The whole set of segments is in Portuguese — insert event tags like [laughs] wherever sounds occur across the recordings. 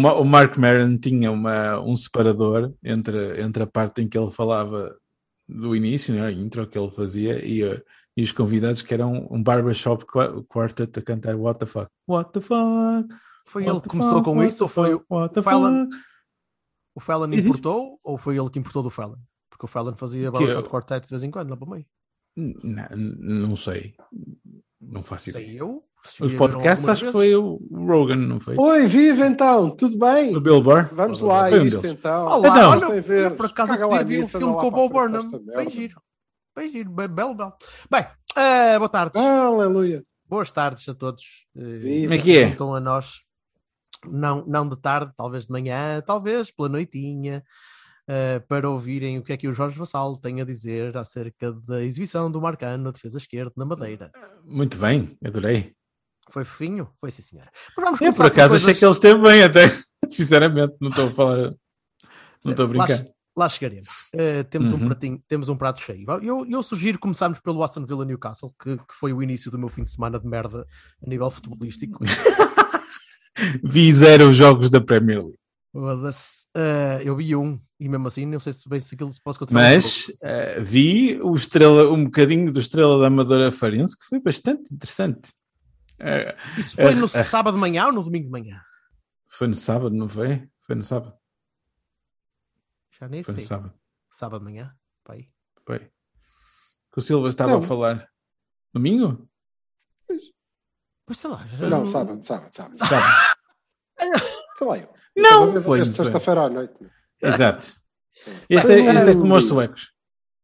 O, Ma- o Mark Maron tinha uma, um separador entre, entre a parte em que ele falava do início, né, a intro que ele fazia, e, eh, e os convidados que eram um barbershop qua- quartet a cantar What the fuck? What the fuck? Foi What ele que começou fuck? com isso ou foi fuck? What the o Fallon? fuck? O Fallon importou ou foi ele que importou do Fallon? Porque o Fallon fazia de eu- quarteto de vez em quando lá para o meio. Não, não sei. Não faço Sei ideia. eu. Os podcasts acho que foi o Rogan, não foi? Oi, viva então, tudo bem? O Bill Burr? Vamos lá, Foi um isto deles. então. Olá, Então. olha, ver. por acaso eu vi um filme com o Bob Burnham. Bem giro. Bem giro, belo, belo. Bem, eh, boa tarde. Aleluia. Boas tardes a todos. eh. Como é que é? Juntam a nós. Não, não de tarde, talvez de manhã, talvez pela noitinha, eh, para ouvirem o que é que o Jorge Vassal tem a dizer acerca da exibição do Marcano, defesa esquerda, na Madeira. Muito bem, adorei. Foi fofinho? Foi sim, senhora. Eu por acaso coisas- achei que ele esteve bem até. [laughs] Sinceramente, não estou a falar. Não estou a Lá, brincar. lá chegaremos. Eh, temos, um Uhum. pratinho, temos um prato cheio. Eu, eu sugiro começarmos pelo Aston Villa Newcastle, que, que foi o início do meu fim de semana de merda a nível futebolístico. [laughs] Vi zero jogos da Premier League. Eh, eu vi um, e mesmo assim, não sei se bem se aquilo posso continuar. Mas eh, vi o estrela, um bocadinho do Estrela da Amadora Farense, que foi bastante interessante. Isso foi no eh, eh. sábado de manhã ou no domingo de manhã? foi no sábado, não foi? Foi no sábado. Já nem Foi no sei. sábado. Sábado de manhã? Pá aí. Foi. Que o Silva estava Não. a falar. Domingo? Pois sei lá. já Não, sábado, sábado, sábado. Sábado. [laughs] Sei lá eu. Não, foi. Sexta-feira à noite. Exato. Este é, este é como os suecos.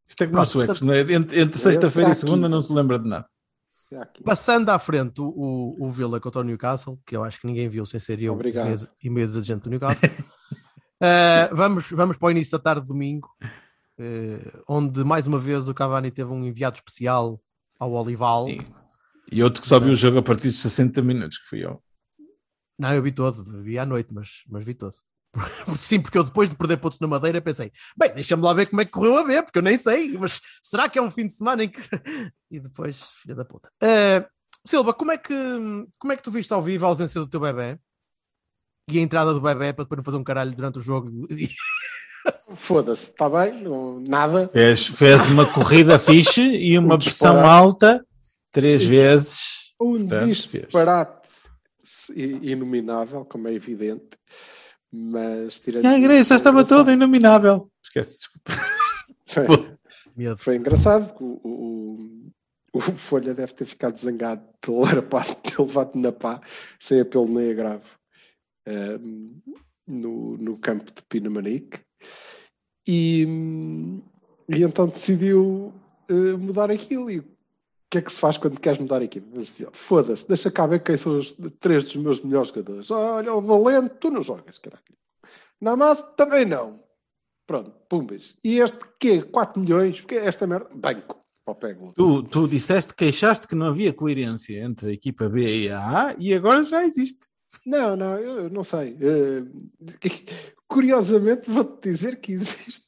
Isto é como os suecos. não é? Entre, entre sexta-feira e segunda não se lembra de nada. Passando à frente o, o, o Villa contra o Newcastle, que eu acho que ninguém viu sem ser eu Obrigado. e meio- e meio agente do Newcastle. [laughs] Eh, vamos, vamos para o início da tarde de domingo, eh, onde mais uma vez o Cavani teve um enviado especial ao Olival. E, e outro que só viu o jogo a partir de 60 minutos, que fui eu. Não, eu vi todo, vi à noite, mas, mas vi todo. Porque, [laughs] sim, porque eu depois de perder pontos na Madeira pensei, bem, deixa-me lá ver como é que correu a ver, porque eu nem sei, mas será que é um fim de semana em que. [laughs] e depois, filha da puta. Eh, Silva, como é, que, como é que tu viste ao vivo a ausência do teu bebê? E a entrada do bebê para depois não fazer um caralho durante o jogo? [laughs] Foda-se, está bem? Não, nada. Fez, fez uma corrida fixe e uma Um pressão alta três vezes. Um Portanto, disparate inominável, como é evidente. Mas tirando. E a igreja já estava toda inominável. Esquece, desculpa. Foi, foi engraçado. que O, o, o Folha deve ter ficado zangado de ter levado- ter levado na pá, sem apelo nem agravo, ehm, no, no campo de Pinamanique. E, e então decidiu eh, mudar aquilo. E o que é que se faz quando queres mudar aquilo? Mas, assim, Foda-se, deixa cá ver quem são os três dos meus melhores jogadores. Olha, o Valente, tu não jogas, caralho. Namaz também não. Pronto, pumbas. E este quê? 4 milhões? Porque esta merda. Banco. Tu, tu disseste, queixaste que não havia coerência entre a equipa B e a A e agora já existe. Não, não, eu não sei. Eh, [laughs] curiosamente, vou-te dizer que existe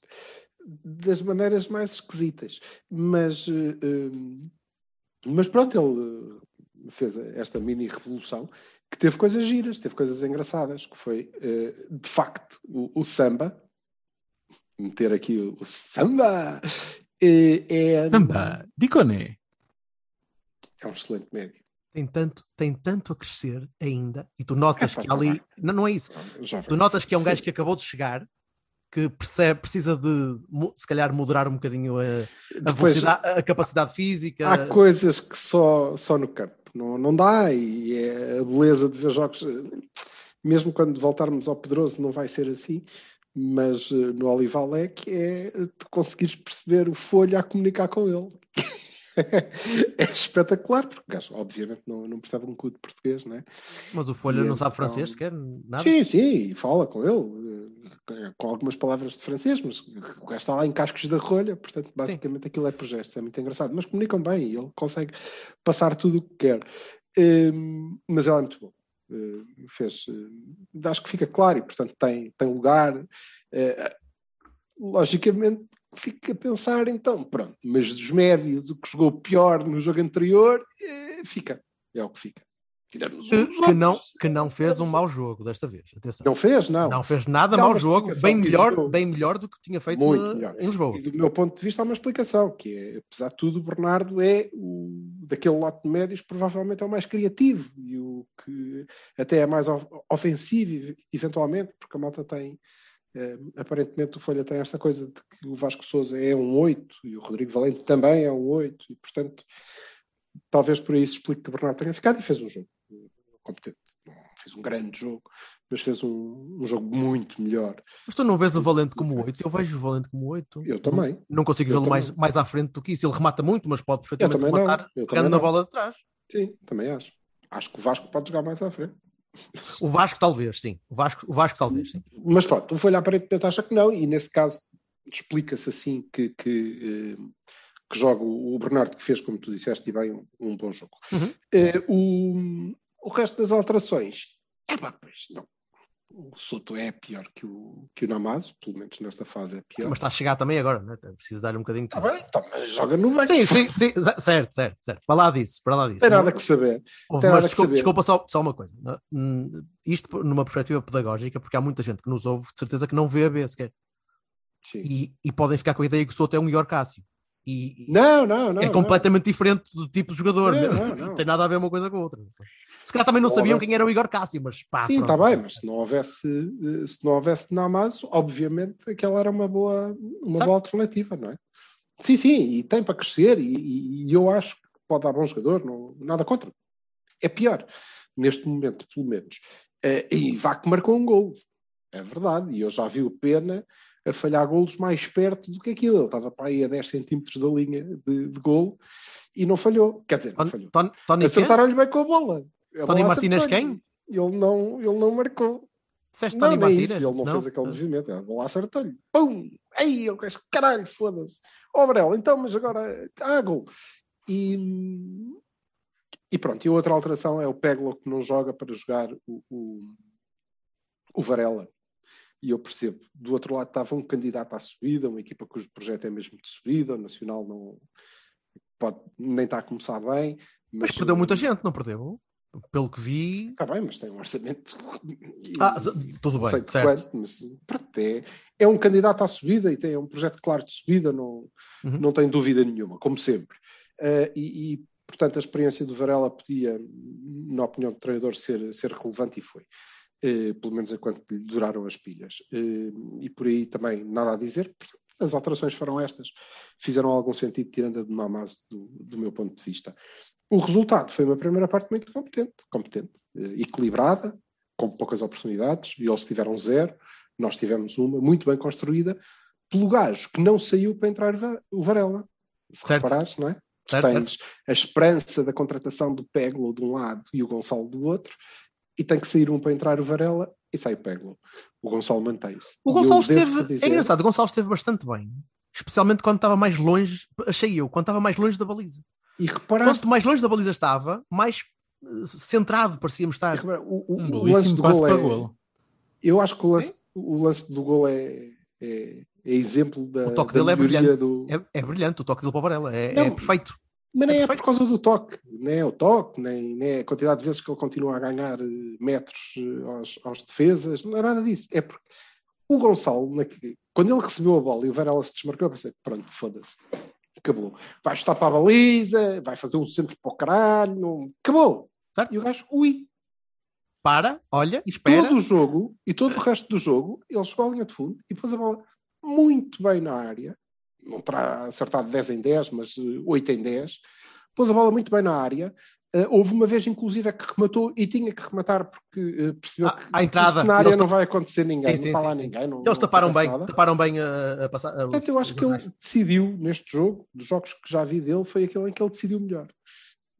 das maneiras mais esquisitas. Mas, eh, mas pronto, ele eh, fez esta mini revolução que teve coisas giras, teve coisas engraçadas, que foi, eh, de facto, o, o samba. Meter aqui o, o samba eh, é, Samba, Diconé. é um excelente médio. Tem tanto, tem tanto a crescer ainda, e tu notas Epá, que ali. Não, não é isso. Tu notas que é um Sim. gajo que acabou de chegar, que percebe, precisa de, se calhar, moderar um bocadinho a, a, Depois- a capacidade física. Há coisas que só, só no campo não, não dá, e é a beleza de ver jogos, mesmo quando voltarmos ao Pedroso, não vai ser assim, mas eh, no Olival é que é de conseguires perceber o folha a comunicar com ele. [laughs] é espetacular, porque o gajo, obviamente, não, não percebe um cu de português, não é? Mas o Folha E não sabe então- francês sequer, nada. Sim, sim, fala com ele, com algumas palavras de francês, mas o gajo está lá em cascos da rolha, portanto, basicamente aquilo é por gestos, é muito engraçado. Mas comunicam bem e ele consegue passar tudo o que quer. Hum, mas ele é muito bom. Eh, fez, eh, acho que fica claro e, portanto, tem, tem lugar. Eh, logicamente, fica a pensar, então, pronto, mas dos médios, o que jogou pior no jogo anterior, eh, fica. É o que fica. Tirando os Que, que não, que não fez um mau jogo desta vez. Atenção. Não fez, não. Não fez nada Não, mau jogo, bem melhor, bem melhor do que tinha feito Muito na- em Lisboa. E do meu ponto de vista há uma explicação, que é, apesar de tudo, o Bernardo é o, daquele lote de médios provavelmente é o mais criativo e o que até é mais of- ofensivo, eventualmente, porque a malta tem, eh, aparentemente o Folha tem esta coisa de que o Vasco Souza é um 8 e o Rodrigo Valente também é um 8 e, portanto, talvez por isso explique que o Bernardo tenha ficado e fez um jogo competente. Não fez um grande jogo, mas fez um, um jogo muito melhor. Mas tu não vês o Valente como 8? Eu vejo o Valente como 8. Eu também. Não, não consigo vê-lo mais, mais à frente do que isso. Ele remata muito, mas pode perfeitamente rematar pegando na bola de trás. Sim, também acho. Acho que o Vasco pode jogar mais à frente. O Vasco, talvez, sim. O Vasco, o Vasco talvez, sim. Mas pronto, o Folha aparentemente acha que não, e nesse caso explica-se assim que, que, eh, que joga o Bernardo, que fez, como tu disseste, e bem, um, um bom jogo. Uhum. Eh, o, o resto das alterações, é pá, pois não. O Soto é pior que o, que o Namazo, pelo menos nesta fase é pior. Mas está a chegar também agora, né? Precisa dar um bocadinho de Está bem, então, mas joga no banco. Sim, sim, sim, certo, certo, certo. Para lá disso, para lá disso. Tem nada que saber. Houve, mas nada que desculpa, saber. desculpa só, só uma coisa. Isto numa perspectiva pedagógica, porque há muita gente que nos ouve, de certeza que não vê a B sequer. Sim. E, e podem ficar com a ideia que o Souto é um Igor Cássio. E, Não, não, não. é não. completamente diferente do tipo de jogador. Não, não, não. Não tem nada a ver uma coisa com a outra. Se calhar também não Se sabiam houvesse- quem era o Igor Cássio, mas pá. Sim, está bem, mas se não houvesse, eh, se não houvesse Namazo, obviamente aquela era uma boa, uma boa alternativa, não é? Sim, sim, e tem para crescer, e, e- eu acho que pode dar bom jogador, não, nada contra. É pior, neste momento, pelo menos. Eh, E Vaco marcou um gol, é verdade, e eu já vi o Pena a falhar golos mais perto do que aquilo. Ele estava para aí a 10 centímetros da linha de, de golo e não falhou. Quer dizer, não falhou. Tony? Acertaram-lhe bem com a bola. A Tony Martínez acertou-lhe. Ele não, ele não marcou. Disseste Não, Tony isso. Ele não, fez aquele movimento. A bola acertou-lhe. Pum! Ei, eu quero caralho, foda-se. Ó, Brel, então, mas agora. Ah, gol. E, e pronto. E outra alteração é o Peglo que não joga para jogar o, o, o Varela. E eu percebo. Do outro lado estava um candidato à subida, uma equipa cujo projeto é mesmo de subida. O Nacional não. Pode, nem está a começar bem. Mas perdeu muita gente, não perdeu? Pelo que vi. Está bem, mas tem um orçamento. e- [laughs] Ah, tudo bem, certo. quanto, mas pronto, é, é um candidato à subida e tem um projeto claro de subida, não, Uhum. não tem dúvida nenhuma, como sempre. Ah, e, e, portanto, a experiência do Varela podia, na opinião do treinador, ser, ser relevante e foi. Eh, pelo menos enquanto lhe duraram as pilhas. Eh, e por aí também nada a dizer. As alterações foram estas. Fizeram algum sentido, tirando a de Namazo, do, do meu ponto de vista. O resultado foi uma primeira parte muito competente, competente eh, equilibrada, com poucas oportunidades, e eles tiveram zero, nós tivemos uma, muito bem construída, pelo gajo que não saiu para entrar o Varela. Se Certo. reparares, não é? Certo, tens a esperança da contratação do Peglo de um lado e o Gonçalo do outro, e tem que sair um para entrar o Varela e sai o Peglo. O Gonçalo mantém-se. O Gonçalo esteve. dizer- É engraçado, o Gonçalo esteve bastante bem. Especialmente quando estava mais longe, achei eu, quando estava mais longe da baliza. E reparaste, Quanto mais longe da baliza estava, mais eh, centrado parecíamos estar. repara- o, o- Um o lance do passo gol para é, golo. Eu acho que o lance, o lance do gol é, é, é exemplo da. O toque da dele é brilhante. Do... É, é brilhante o toque dele para o Varela. É, Não, é perfeito. Mas nem é é, por causa do toque, nem é o toque, nem, nem é a quantidade de vezes que ele continua a ganhar eh, metros eh, aos, aos defesas, não é nada disso. É porque o Gonçalo, quando ele recebeu a bola e o Varela se desmarcou, eu pensei: pronto, foda-se, acabou. Vai chutar para a baliza, vai fazer um centro para o caralho, acabou. Certo? E o gajo, ui, Para, olha, espera. todo o jogo e todo o resto do jogo, ele chegou à linha de fundo e pôs a bola muito bem na área. Não terá acertado 10 em 10, mas eh, 8 em 10. Pôs a bola muito bem na área. Uh, houve uma vez, inclusive, que rematou e tinha que rematar porque uh, percebeu À- que à entrada. na área não vai acontecer ninguém, Sim, sim, não está lá ninguém. Não, Eles taparam bem, nada. taparam bem a, a passar. Portanto, eu acho que ele jornais. decidiu neste jogo, dos jogos que já vi dele, foi aquele em que ele decidiu melhor.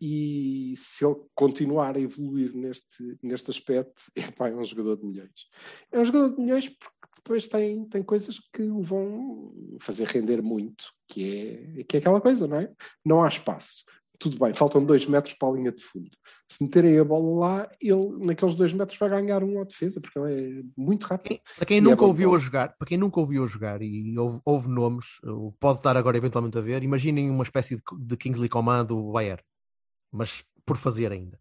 E se ele continuar a evoluir neste, neste aspecto, [laughs] epá, é um jogador de milhões. É um jogador de milhões porque depois tem, tem coisas que o vão fazer render muito, que é, que é aquela coisa, não é? Não há espaço. Tudo bem, faltam dois metros para a linha de fundo. Se meterem a bola lá, ele naqueles dois metros vai ganhar um ao defesa, porque ele é muito rápido. Para quem é nunca bom ouviu a jogar, para quem nunca ouviu a jogar e houve, houve nomes, ou pode estar agora eventualmente a ver, imaginem uma espécie de, de Kingsley Coman do Bayern, mas por fazer ainda.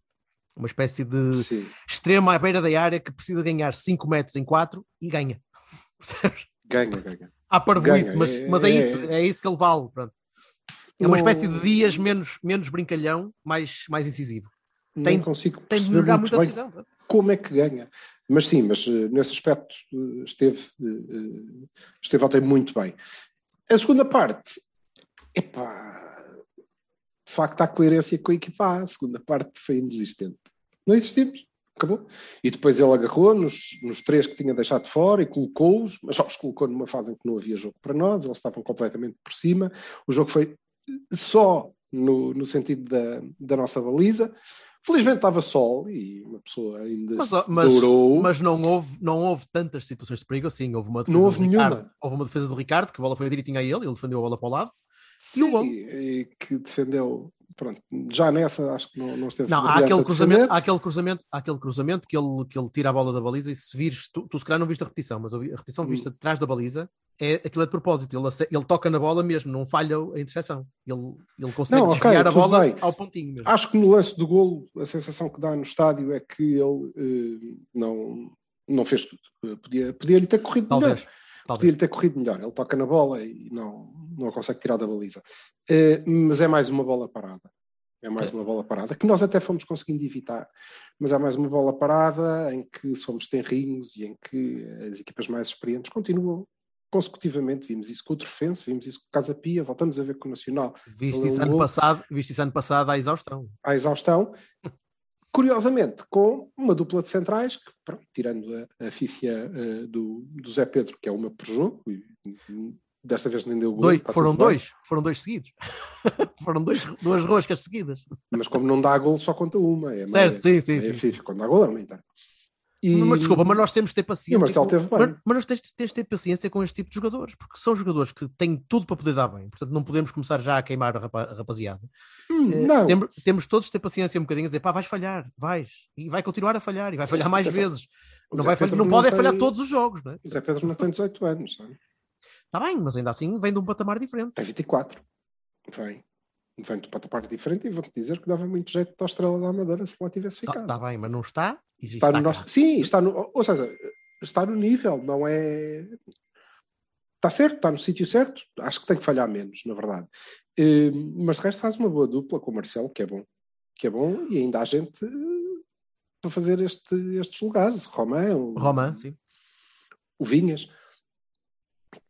Uma espécie de Sim. extremo à beira da área que precisa ganhar 5 metros em 4 e ganha. [laughs] Ganha, ganha. Há parvoíce, Ganha, mas, é- mas é, é- isso, é isso que ele vale. pronto. É uma Não- espécie de dias menos, menos brincalhão, mais, mais incisivo. Não Tem- consigo Tem de melhorar muito muito a decisão. pronto. como é que ganha. Mas sim, mas eh, nesse aspecto eh, esteve, eh, esteve ontem muito bem. A segunda parte, epá, de facto há coerência com a equipa A. A segunda parte foi inexistente. Não existimos, acabou. E depois ele agarrou nos, nos três que tinha deixado de fora e colocou-os, mas só os colocou numa fase em que não havia jogo para nós, eles estavam completamente por cima. O jogo foi só no, no sentido da, da nossa baliza. Felizmente estava sol e uma pessoa ainda Mas, se mas, dourou. mas não, houve, não houve tantas situações de perigo assim. Houve uma defesa Não houve do Ricardo. nenhuma. Houve uma defesa do Ricardo, que a bola foi direitinho a ele, ele defendeu a bola para o lado. E Sim, gol? e que defendeu. Pronto, já nessa acho que não, não esteve Não, há aquele, cruzamento, há, aquele cruzamento, há aquele cruzamento que ele, que ele tira a bola da baliza e se vires, tu, tu se calhar não viste a repetição, mas a repetição Hum. vista de trás da baliza, é, aquilo é de propósito, ele, ele toca na bola mesmo, não falha a interseção. Ele, ele consegue Não, desviar a bola bem. ao pontinho mesmo. Acho que no lance do golo, a sensação que dá no estádio é que ele eh, não, não fez tudo. Eh, Podia, ter corrido melhor. Talvez. Podia ter corrido melhor. Ele toca na bola e não, não a consegue tirar da baliza. Eh, mas é mais uma bola parada. É mais uma bola parada, que nós até fomos conseguindo evitar. Mas é mais uma bola parada em que somos tenrinhos e em que as equipas mais experientes continuam consecutivamente. Vimos isso com o Trofense, vimos isso com o Casa Pia, voltamos a ver com o Nacional Viste isso, é um ano passado, viste isso ano passado à exaustão. à exaustão. Curiosamente, com uma dupla de centrais, que, pronto, tirando a, a fífia eh, do, do Zé Pedro, que é uma por jogo, e, e desta vez nem deu gol. Dois, foram bem. dois, foram dois seguidos. [laughs] foram dois, duas roscas seguidas. Mas como não dá gol, só conta uma. É certo, sim, sim, é sim. Quando dá gol, é uma inteira. E, Mas desculpa, mas nós temos de ter paciência. E o Marcelo com- teve bem. Mas, mas nós temos, temos de ter paciência com este tipo de jogadores, porque são jogadores que têm tudo para poder dar bem. Portanto, não podemos começar já a queimar a rapa- a rapaziada. Hum, Eh, não, Temos, temos todos de ter paciência um bocadinho a dizer, pá, vais falhar, vais. E vai continuar a falhar, e vai falhar mais atenção. vezes. Não, vai falhar, Pedro não pode é tem- falhar todos os jogos, não é? O Zé Pedro não tem 18 anos, sabe? Está bem, mas ainda assim vem de um patamar diferente. tem 24. Vem. Vem de patamar diferente e vou-te dizer que dava muito jeito da Estrela da Amadora se lá tivesse Está ficado. bem, mas não está. Está está no nosso... Sim, está no... ou seja, está no nível, não é. Está certo, está no sítio certo. Acho que tem que falhar menos, na verdade. Eh, Mas de resto faz uma boa dupla com o Marcelo, que é bom. Que é bom, e ainda há gente para fazer este, estes lugares. Romão, Romã, sim. o Vinhas,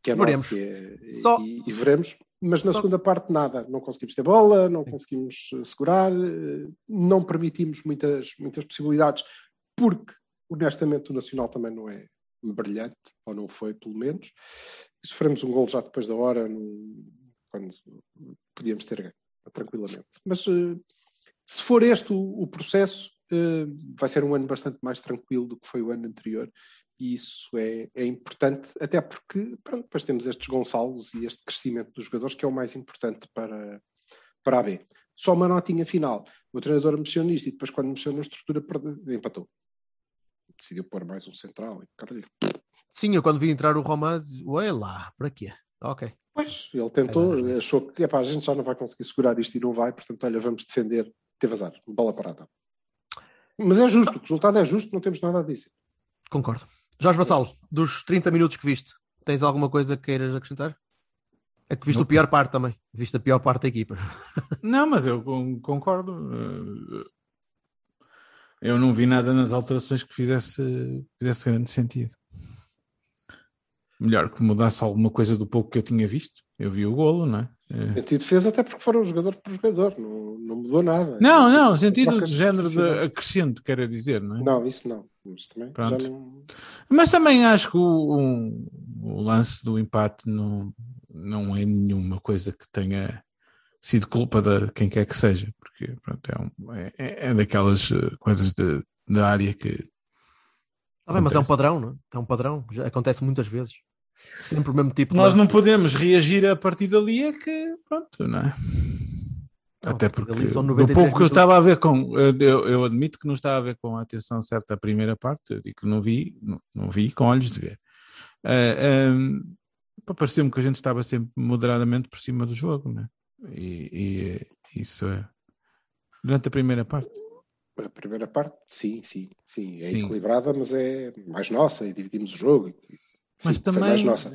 que é Veremos. nosso, é- Só- e- e veremos. Mas na só- segunda parte, nada. Não conseguimos ter bola, não Sim. conseguimos eh, segurar, eh, não permitimos muitas, muitas possibilidades, porque, honestamente, o Nacional também não é brilhante, ou não foi, pelo menos. E sofremos um gol já depois da hora, quando podíamos ter ganho, tranquilamente. Mas eh, se for este o, o processo, vai ser um ano bastante mais tranquilo do que foi o ano anterior e isso é, é importante, até porque pronto, depois temos estes Gonçalos e este crescimento dos jogadores que é o mais importante para, para a B. Só uma notinha final. O treinador mexeu nisto e depois, quando mexeu na estrutura, perde- empatou. Decidiu pôr mais um central. E, caralho, Sim, eu quando vi entrar o disse, ué lá, para quê? Ok. Pois, ele tentou, as achou que epá, a gente já não vai conseguir segurar isto e não vai, portanto, olha, vamos defender. Teve azar, bola parada. Mas é justo, o resultado é justo, não temos nada a dizer. Concordo. Jorge Vassalo, dos 30 minutos que viste, tens alguma coisa que queiras acrescentar? É que viste Não. a pior parte também. Viste a pior parte da equipa. Não, mas eu con- concordo. Eu não vi nada nas alterações que fizesse, fizesse grande sentido. Melhor que mudasse alguma coisa do pouco que eu tinha visto. Eu vi o golo, não é? É. Sentido de defesa, até porque foram jogador por jogador, não, não mudou nada. Não, não, sentido de género de acrescento, quero dizer, não é? Não, isso não. Mas também Pronto. já não. Mas também acho que o, o- o lance do empate não, não é nenhuma coisa que tenha sido culpa de quem quer que seja, porque pronto, é, um- é- é daquelas eh, coisas de, da área que Ah, bem, mas é um padrão, não é? É um padrão, já acontece muitas vezes. Sempre o mesmo tipo de nós não lance. podemos reagir a partir dali, é que pronto, não é? Não, Até porque do 93 pouco que eu estava a ver com, eu, eu- admito que não estava a ver com a atenção certa a primeira parte, eu digo que não vi, não, não vi com olhos de ver. Ah, ahm, pá, Pareceu-me que a gente estava sempre moderadamente por cima do jogo, né? E, e, isso é durante a primeira parte. A primeira parte, sim, sim, sim. É Sim. equilibrada, mas é mais nossa e dividimos o jogo. Mas Sim, também mais nossa.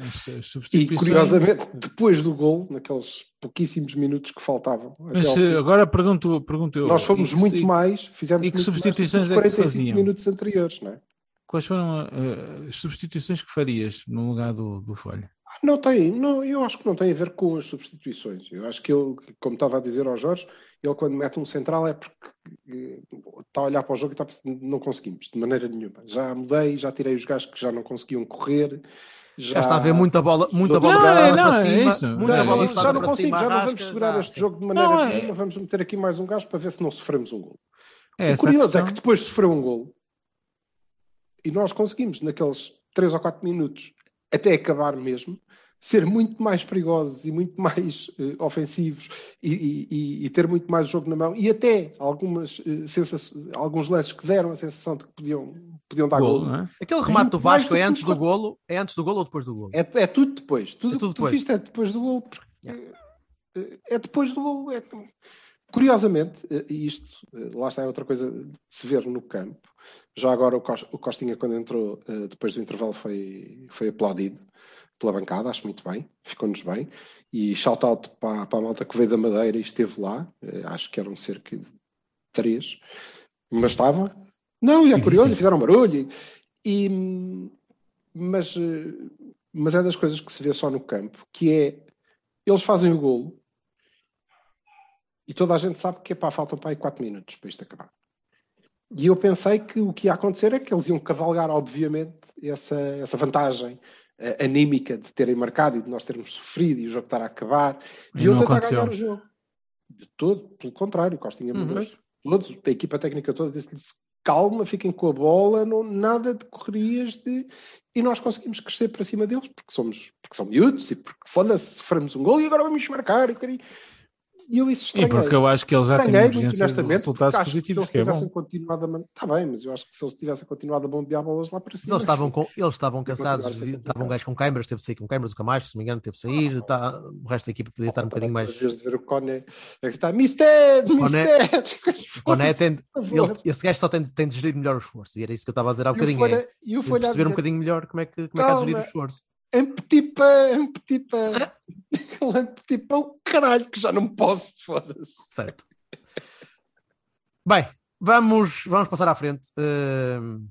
E curiosamente, depois do gol, naqueles pouquíssimos minutos que faltavam, Mas agora pergunto, pergunto eu, nós fomos que- muito e mais, fizemos e que mais substituições que é que se 45 faziam? minutos anteriores, não é? Quais foram eh, as substituições que farias no lugar do, do Folha? Não tem, não, eu acho que não tem a ver com as substituições. Eu acho que ele, como estava a dizer ao Jorge, ele quando mete um central é porque eh, está a olhar para o jogo e está a pensar, não conseguimos, de maneira nenhuma. Já mudei, já tirei os gajos que já não conseguiam correr. Já está a ver muita bola, muita bola Não, não, para é cima, isso. muita Já, Não, bola isso já não para consigo, cima, já não vamos segurar já, este sim. jogo de maneira Não, é- nenhuma, vamos meter aqui mais um gajo para ver se não sofremos um gol. É o curioso questão. é que depois de sofrer um gol, e nós conseguimos, naqueles 3 ou 4 minutos, até acabar mesmo, ser muito mais perigosos e muito mais eh, ofensivos e, e- e- ter muito mais jogo na mão, e até algumas, sensa- alguns lances que deram a sensação de que podiam, podiam dar Golo, gol. não é? Aquele Sim, remate do Vasco é antes do golo, é antes do golo ou depois do golo? É, é tudo depois. Tudo É tudo que tu depois. viste é depois do gol. porque, eh, É depois do gol. É... Curiosamente, isto lá está é outra coisa de se ver no campo. Já agora o Cos- o Costinha, quando entrou depois do intervalo, foi, foi aplaudido pela bancada, acho muito bem, ficou-nos bem. E shout out para, para a malta que veio da Madeira e esteve lá, eh, acho que eram cerca de três, mas estavam. Não, e é curioso, fizeram barulho. E, e- mas, eh, mas é das coisas que se vê só no campo, que é eles fazem o golo e toda a gente sabe que epá, faltam para aí 4 minutos para isto acabar. E eu pensei que o que ia acontecer é que eles iam cavalgar, obviamente, essa, essa vantagem eh, anímica de terem marcado e de nós termos sofrido e o jogo estar a acabar. E E, eu tentar ganhar o jogo. De todo, pelo contrário, Costinha Uhum. mandou todos, a equipa técnica toda disse-lhes calma, fiquem com a bola, não, nada de correrias de... e nós conseguimos crescer para cima deles porque somos porque são miúdos e porque foda-se, sofremos um gol e agora vamos marcar e, e eu isso E estranhei. porque eu acho que eles já Estranhei, de honestamente, resultados acho que positivos, se que é eles tivessem bom. continuado a man... Está bem, mas eu acho que se eles tivessem continuado a bombear bolas lá para cima eles estavam, com, eles estavam E cansados, estavam um gajo com câimbras, teve de sair com câimbras, o Camacho, se não me engano, teve de sair, tá, o resto da equipa podia estar um bocadinho mais. Às vezes de ver o Cone a gritar Mister, Coné- Mister! Coné tem, [laughs] ele- esse gajo só tem, tem de gerir melhor o esforço, e era isso que eu estava a dizer há E o bocadinho. Folha- é, E o de Folha perceber um bocadinho melhor como é que, como é que há de gerir o esforço. Em petit pain, em petit pain. em petit pain, o caralho que já não posso, foda-se. Certo. Bem, vamos, vamos passar à frente. Ehm,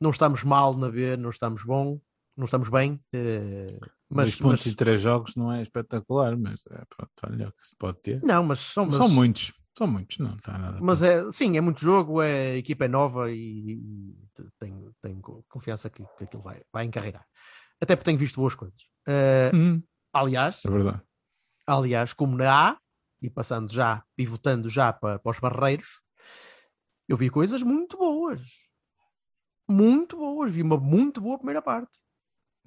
não estamos mal na B, não estamos bom, não estamos bem. eh, Mas, mas, pontos mas- em três jogos não é espetacular, mas é, pronto, olha o que se pode ter. não, mas São, mas- são muitos, são muitos, não está nada. Mas é, sim, é muito jogo, é, a equipa é nova e, e tenho, tenho confiança que, que aquilo vai, vai encarregar. Até porque tenho visto boas coisas. Eh, Hum, aliás, é verdade. aliás, como na A, e passando já, pivotando já para, para os barreiros, eu vi coisas muito boas. Muito boas. Vi uma muito boa primeira parte.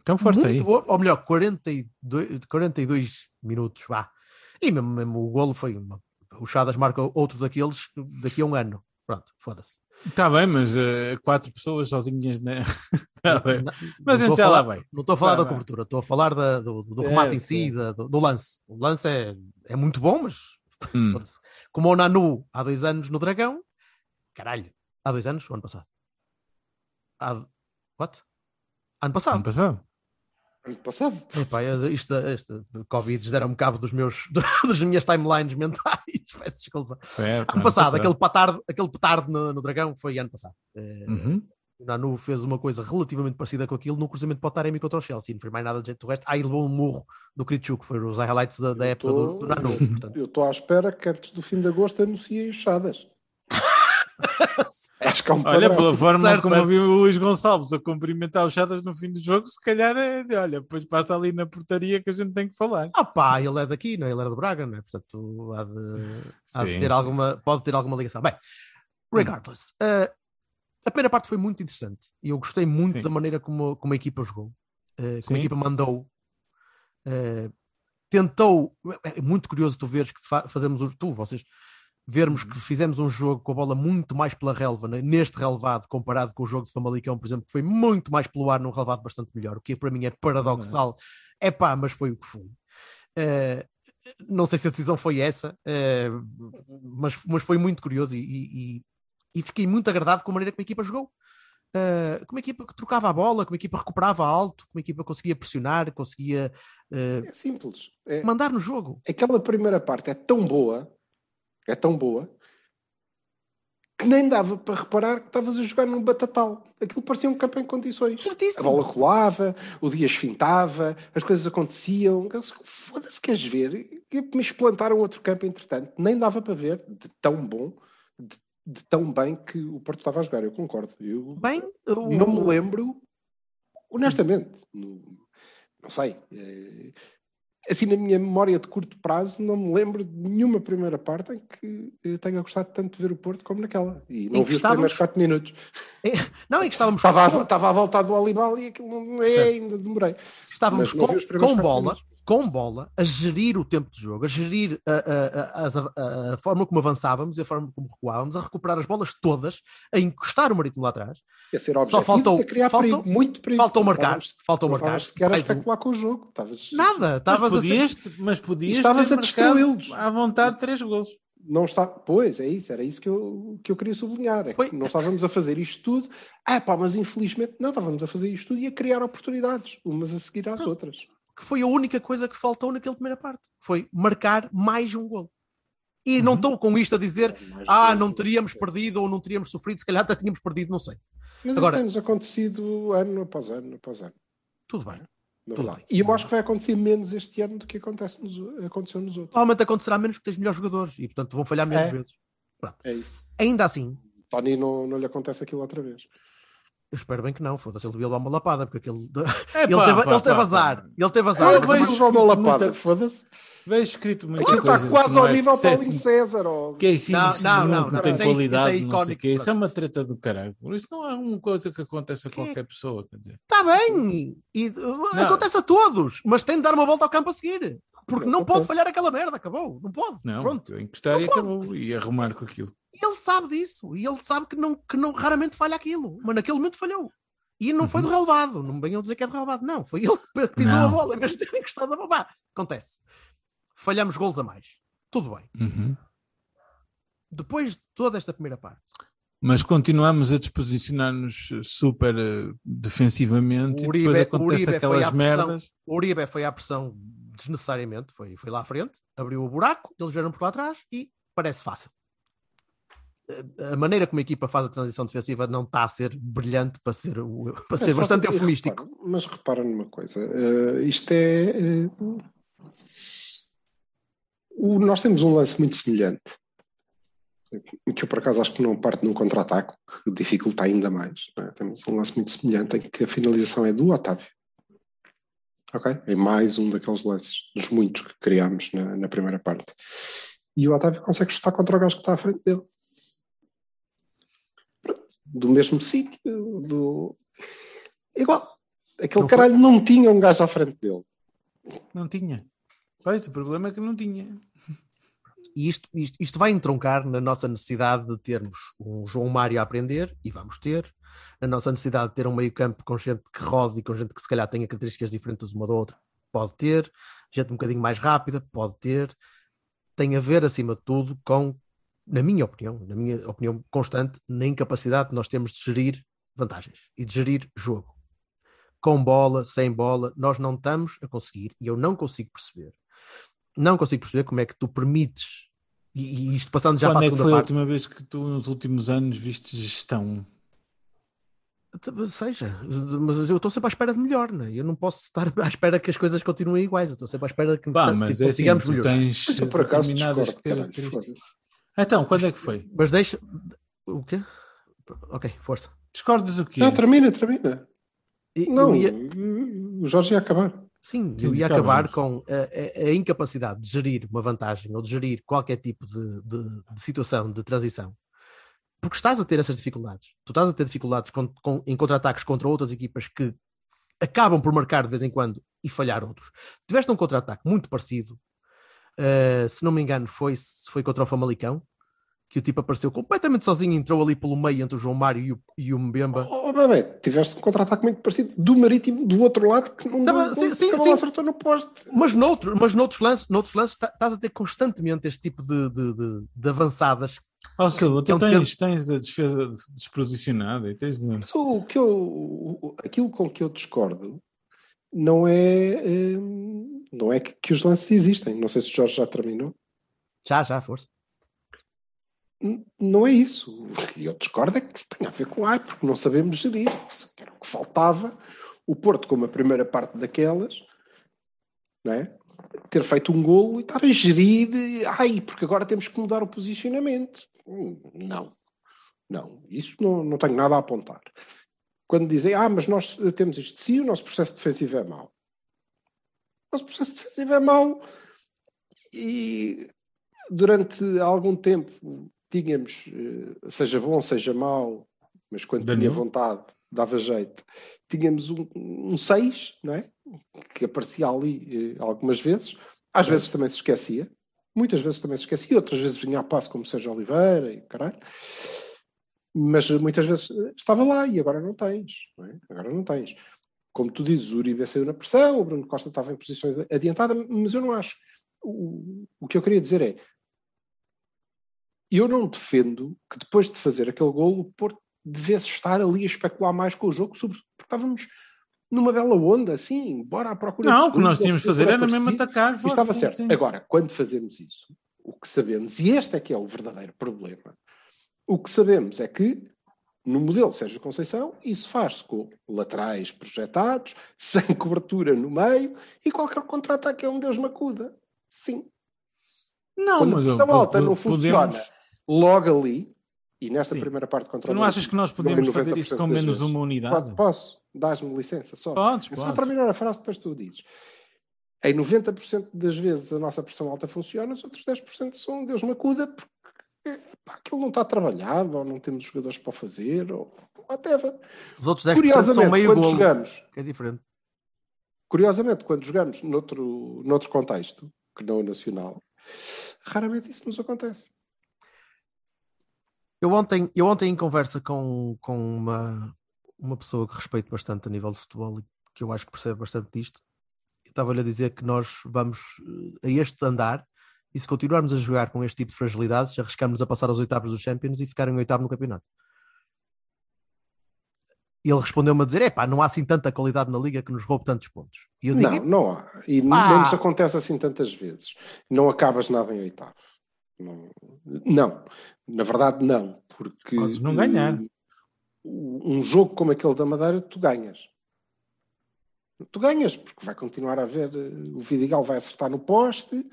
Então força muito aí. boa, ou melhor, 42, 42 minutos, vá. E mesmo, mesmo o golo foi uma. O Chadas marca outro daqueles daqui a um ano. Pronto, foda-se. Está bem, mas eh, quatro pessoas sozinhas, né? [laughs] Tá bem. Não- Mas não a gente estou a já lá vai. Não estou a falar Vai, da vai. cobertura, estou a falar da- do, do É, remate em si, é. da- do, do lance. O lance é, é muito bom, mas Hum. como o Nanu há dois anos no Dragão, caralho, há dois anos, o ano passado. Há, what? Ano passado. Ano passado. Ano passado. Epá, eu- isto, isto, Covid deram-me cabo dos meus, [laughs] das minhas timelines mentais. [laughs] Peço desculpa. Certo, Ano passado, aquele petardo, aquele petardo no, no Dragão foi ano passado. Eh, Uhum. O Nanu fez uma coisa relativamente parecida com aquilo no cruzamento para o Taremi contra o Chelsea. Não fez mais nada de jeito do resto. Aí levou um murro do Kritchuk, foi os highlights da, da época do, do Nanu. [laughs] Portanto, Eu estou à espera que antes do fim de agosto anunciem os chadas. [laughs] Acho que é um Olha, padrão. pela forma Certo, como certo. eu vi o Luís Gonçalves a cumprimentar os chatas no fim do jogo, se calhar é de, olha, depois passa ali na portaria que a gente tem que falar. ah pá, ele é daqui, não é? Ele era do Braga, não é? Portanto, há de, há de Sim, ter sim. alguma, pode ter alguma ligação. Bem, regardless, uh, a primeira parte foi muito interessante e eu gostei muito Sim. da maneira como, como a equipa jogou, uh, como a equipa mandou. uh, tentou, é muito curioso tu veres que fa- fazemos, o- tu, vocês, vermos Uhum. que fizemos um jogo com a bola muito mais pela relva, né, neste relevado, comparado com o jogo de Famalicão, por exemplo, que foi muito mais pelo ar num relevado bastante melhor, o que para mim é paradoxal. É pá, mas foi o que foi. Eh, não sei se a decisão foi essa, eh, mas, mas foi muito curioso e, e- e fiquei muito agradado com a maneira como a equipa jogou. Eh, como a equipa que trocava a bola, como a equipa recuperava alto, como a equipa conseguia pressionar, conseguia eh, É simples. É- mandar no jogo. aquela primeira parte é tão boa, é tão boa, que nem dava para reparar que estavas a jogar num batatal. Aquilo parecia um campo em condições. A Certíssimo. bola rolava, o Dias fintava, as coisas aconteciam. Foda-se, queres ver? E me explantaram outro campo, entretanto. Nem dava para ver, de tão bom, de, de tão bem que o Porto estava a jogar. Eu concordo. Eu Bem, o- não me lembro, honestamente, não, não sei. eh, Assim, na minha memória de curto prazo, não me lembro de nenhuma primeira parte em que eu tenha gostado tanto de ver o Porto como naquela. E não vi os primeiros estávamos- 4 minutos. Não, em que estávamos Estava, com- a, estava a voltar do Olibal e aquilo não é, ainda demorei. Estávamos Mas com, com bola, minutos. Com bola, a gerir o tempo de jogo, a gerir a, a- a- a- a forma como avançávamos e a forma como recuávamos, a recuperar as bolas todas, a encostar o Marítimo lá atrás. Ia ser Só faltou- faltou- perigo, muito perigo. Faltou marcar, faltou marcar. sequer a Mais um- especular com o jogo. Estavas- Nada, Mas estavas a ser... podias, mas podias Estavas ter a destruí-los. à vontade três gols. não está. Pois, é isso, era isso que eu, que eu queria sublinhar. É que Foi- não estávamos a fazer isto tudo. Ah, pá, mas infelizmente não estávamos a fazer isto tudo e a criar oportunidades, umas a seguir às outras. Que foi a única coisa que faltou naquela primeira parte. Foi marcar mais um gol. E não estou com isto a dizer, ah, não teríamos perdido ou não teríamos sofrido, se calhar até tínhamos perdido, não sei. Mas Agora- isso tem-nos acontecido ano após ano após ano. Tudo bem. Tudo bem. E eu acho que vai acontecer menos este ano do que acontece nos, aconteceu nos outros. Provavelmente acontecerá menos porque tens melhores jogadores e, portanto, vão falhar menos É. vezes. É isso. Ainda assim, Tony não, não lhe acontece aquilo outra vez. Eu espero bem que não, foda-se, ele devia levar uma lapada, porque aquele... É, ele, pá, teve, pá, ele teve pá, azar. pá. Ele teve azar. Eu vejo uma escrito lapada, muita- foda-se. Vejo escrito muita Aquilo coisa. está quase que não ao é- nível que é Paulinho assim- César. Ou... Que é isso, Não, isso não, não, não, não tem isso é- qualidade, isso é não sei o icónico, quê. Isso é uma treta do caralho. Isso não é uma coisa que acontece a Quem é qualquer pessoa, quer dizer. Está bem. E, uh, acontece a todos, mas tem de dar uma volta ao campo a seguir. Porque não pode falhar aquela merda, acabou. Não pode. Não, Pronto. encostar e Não acabou. E arrumar com aquilo. Ele sabe disso. E ele sabe que, não, que não, raramente falha aquilo. Mas naquele momento falhou. E não foi do relevado. Não me venham dizer que é do relevado. Não, foi ele que [laughs] pisou Não. a bola em vez de ter encostado a bola. Acontece. Falhamos gols a mais. Tudo bem. Uhum. Depois de toda esta primeira parte, Mas continuamos a disposicionar-nos super eh, defensivamente O e Uribe- depois acontece Uribe aquelas pressão. merdas. o Uribe foi à pressão desnecessariamente. Foi, foi lá à frente, abriu o buraco, eles vieram por lá atrás e parece fácil. A- maneira como a equipa faz a transição defensiva não está a ser brilhante para ser, [laughs] para ser Mas bastante eufemístico. repara- mas repara numa coisa, eh, isto é. eh, o- nós temos um lance muito semelhante, que eu por acaso acho que não parte num contra-ataque, que dificulta ainda mais. é? Temos um lance muito semelhante em que a finalização é do Otávio. Ok? É mais um daqueles lances, dos muitos que criámos na, na primeira parte. E o Otávio consegue chutar contra o gajo que está à frente dele. Do mesmo sítio, do. Igual. Aquele Não foi- caralho não tinha um gajo à frente dele. Não tinha. Pois, o problema é que não tinha. E isto, isto, isto vai entroncar na nossa necessidade de termos um João Mário a aprender, e vamos ter, na nossa necessidade de ter um meio-campo com gente que rode e com gente que se calhar tenha características diferentes uma da outra, pode ter, gente um bocadinho mais rápida, pode ter, tem a ver, acima de tudo, com, na minha opinião, na minha opinião constante, na incapacidade que nós temos de gerir vantagens e de gerir jogo. Com bola, sem bola, nós não estamos a conseguir, e eu não consigo perceber não consigo perceber como é que tu permites, e, e isto passando já Quando para a é que segunda foi a parte, última vez que tu, nos últimos anos, viste gestão? Seja, mas eu estou sempre à espera de melhor, né? eu não posso estar [laughs] à espera que as coisas continuem iguais, eu estou sempre à espera que, Pá, que mas é assim, melhor. tens Mas eu, por acaso, determinadas discordo, caralho, características. Então, quando é que foi? Mas deixa. O quê? Ok, força. Discordas o quê? Não, termina, termina. E- Não, ia- o Jorge ia acabar. Sim, Sim, eu ia acabar com a, a- a incapacidade de gerir uma vantagem ou de gerir qualquer tipo de, de- de situação de transição. Porque estás a ter essas dificuldades. Tu estás a ter dificuldades com- com- em contra-ataques contra outras equipas que acabam por marcar de vez em quando e falhar outros. Tiveste um contra-ataque muito parecido. Uh, se não me engano, foi, foi contra o Famalicão, que o tipo apareceu completamente sozinho, entrou ali pelo meio entre o João Mário e o, e o Mbemba. Oh, bebê, tiveste um contra-ataque muito parecido do Marítimo do outro lado que não, não, mas sim, não- sim, não sim. acertou no poste. Mas, noutro, mas noutros lances, noutros lances tá- estás a ter constantemente este tipo de, de, de- de avançadas. Ó Silva, que é tu um tens, tens a defesa desposicionada e tens. Mas o que eu, o- aquilo com que eu discordo não é, hum, não é que, que os lances existem. Não sei se o Jorge já terminou. Já, já, força. N- Não é isso. Eu discordo é que isso tem a ver com ai, porque não sabemos gerir. Isso Era o que faltava. O Porto, como a primeira parte daquelas, não é? ter feito um golo e estar a gerir, ai, porque agora temos que mudar o posicionamento. Hum, Não, não, isso não, não tenho nada a apontar. Quando dizem, ah, mas nós temos isto, sim, o nosso processo defensivo é mau. O nosso processo defensivo é mau e durante algum tempo tínhamos, eh, seja bom, seja mau, mas quando tinha Danilo? vontade, dava jeito, tínhamos um 6, não é? Que aparecia ali eh, algumas vezes, às vezes também se esquecia, muitas vezes também se esquecia, outras vezes vinha a passo como Sérgio Oliveira e caralho. Mas muitas vezes eh, estava lá e agora não tens, não é? Agora não tens. Como tu dizes, o Uribe saiu na pressão, o Bruno Costa estava em posições adiantadas, mas eu não acho. O, o que eu queria dizer é, eu não defendo que depois de fazer aquele golo o Porto devesse estar ali a especular mais com o jogo, sobre, porque estávamos numa bela onda, assim, bora à procura Não, o que nós tínhamos de fazer era mesmo atacar. E estava certo. sim. Agora, quando fazemos isso, o que sabemos, e este é que é o verdadeiro problema, o que sabemos é que no modelo Sérgio Conceição, isso faz-se com laterais projetados, [laughs] sem cobertura no meio, e qualquer contra-ataque é um Deus macuda. Sim. Não, Quando mas a pressão alta não podemos- funciona logo ali, e nesta Sim. primeira parte contra Tu o não achas que nós podemos em fazer 90% isto com menos uma unidade? Pode- Posso? Dás-me licença só. Podes, É só terminar a frase, depois tu dizes. Em 90% das vezes a nossa pressão alta funciona, os outros 10% são Deus me acuda pá, aquilo não está trabalhado, ou não temos jogadores para fazer, ou whatever. Os outros 10% Curiosamente, são meio quando golo, jogamos, é diferente. curiosamente, quando jogamos noutro, noutro contexto, que não o nacional, raramente isso nos acontece. Eu ontem, eu ontem em conversa com, com uma, uma pessoa que respeito bastante a nível de futebol e que eu acho que percebe bastante disto, eu estava-lhe a dizer que nós vamos eh, a este andar e se continuarmos a jogar com este tipo de fragilidades, arriscamos a passar aos oitavos dos Champions e ficar em oitavo no campeonato. E ele respondeu-me a dizer: é pá, não há assim tanta qualidade na liga que nos roube tantos pontos. E eu digo: Não, não há. E não nos acontece assim tantas vezes. Não acabas nada em oitavo. Não. não. Na verdade, não. Porque Podes não ganhar. eh, um jogo como aquele da Madeira, tu ganhas. Tu ganhas, porque vai continuar a haver. eh, O Vidigal vai acertar no poste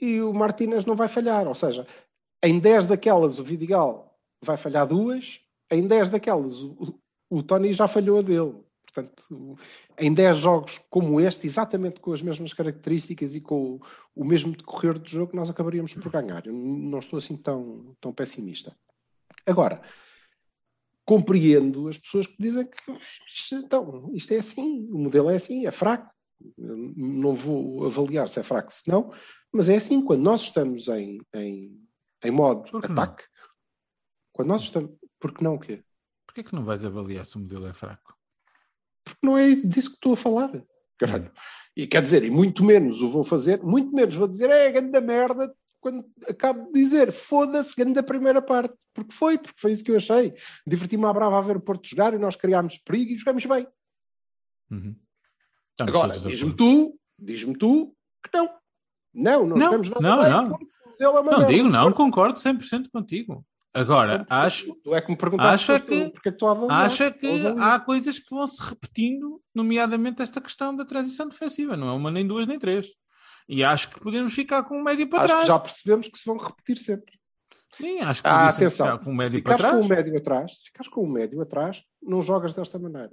e o Martínez não vai falhar. Ou seja, em 10 daquelas o Vidigal vai falhar duas, em 10 daquelas o, o, o Tony já falhou a dele. Portanto, em 10 jogos como este, exatamente com as mesmas características e com o, o mesmo decorrer do jogo, nós acabaríamos por ganhar. Eu não estou assim tão, tão pessimista. Agora, compreendo as pessoas que dizem que então, isto é assim, o modelo é assim, é fraco. Eu não vou avaliar se é fraco, se não, mas é assim, quando nós estamos em, em, em modo Por que não? ataque, quando nós estamos. Porque não o quê? Porquê que não vais avaliar se o modelo é fraco? Porque não é disso que estou a falar. Caralho. E quer dizer, e muito menos o vou fazer, muito menos vou dizer, é grande merda, quando acabo de dizer, foda-se, grande primeira parte. Porque foi, porque foi isso que eu achei. Diverti-me à brava a ver o Porto jogar e nós criámos perigo e jogamos bem. Uhum. Estamos Agora, diz-me tu, diz-me tu que não. Não, não, Não, jogamos nada não, não. porque é Não merda. digo, não, concordo 100% contigo. Agora, Então, acho, Tu é que me perguntaste acha que- porque é que a avaliar. acha que a avaliar. há coisas que vão se repetindo, nomeadamente esta questão da transição defensiva. Não é uma, nem duas, nem três. E acho que podemos ficar com o médio para Acho trás. que já percebemos que se vão repetir sempre. Sim, acho que Ah, atenção. ficar com o médio para ficares com trás. o médio atrás, se ficares com o médio atrás, não jogas desta maneira.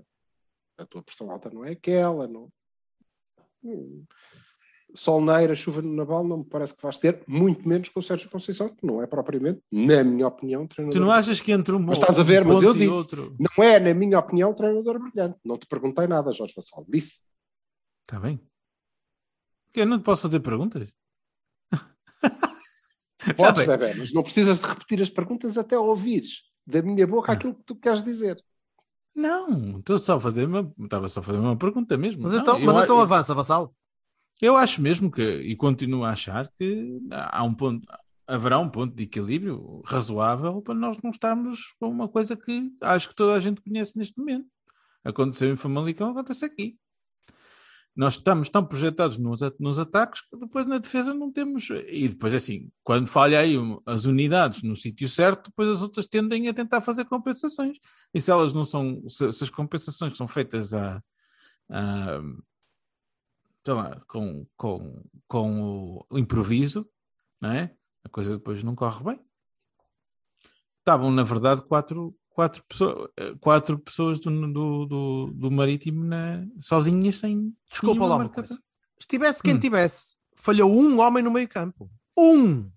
A tua pressão alta não é aquela. Não... Hum. Solneira, chuva no Naval, não me parece que vais ter, muito menos com o Sérgio Conceição, que não é propriamente, na minha opinião, treinador. Tu não achas que entre um bom Mas estás a ver, um mas eu disse. outro. Não é, na minha opinião, treinador brilhante. Não te perguntei nada, Jorge Vassal. Disse. Está bem. Eu não te posso fazer perguntas? [laughs] Podes, bem. bebê, mas não precisas de repetir as perguntas até ouvires da minha boca Ah. aquilo que tu queres dizer. Não, estou só a fazer uma, estava só a fazer uma pergunta mesmo. Mas Não, então, eu mas a- então avança, Vassal. Eu acho mesmo que, e continuo a achar que há um ponto, haverá um ponto de equilíbrio razoável para nós não estarmos com uma coisa que acho que toda a gente conhece neste momento. Aconteceu em Famalicão, acontece aqui. Nós estamos tão projetados nos, nos ataques que depois na defesa não temos. E depois, assim, quando falha aí as unidades no sítio certo, depois as outras tendem a tentar fazer compensações. E se elas não são, se, se as compensações são feitas a, a com, com, com o improviso, não é? A coisa depois não corre bem. Estavam, na verdade, quatro, quatro, pessoas, quatro pessoas do, do, do, do Marítimo na, sozinhas sem. Desculpa lá uma coisa. Se tivesse quem Hum. tivesse, falhou um homem no meio campo. Um!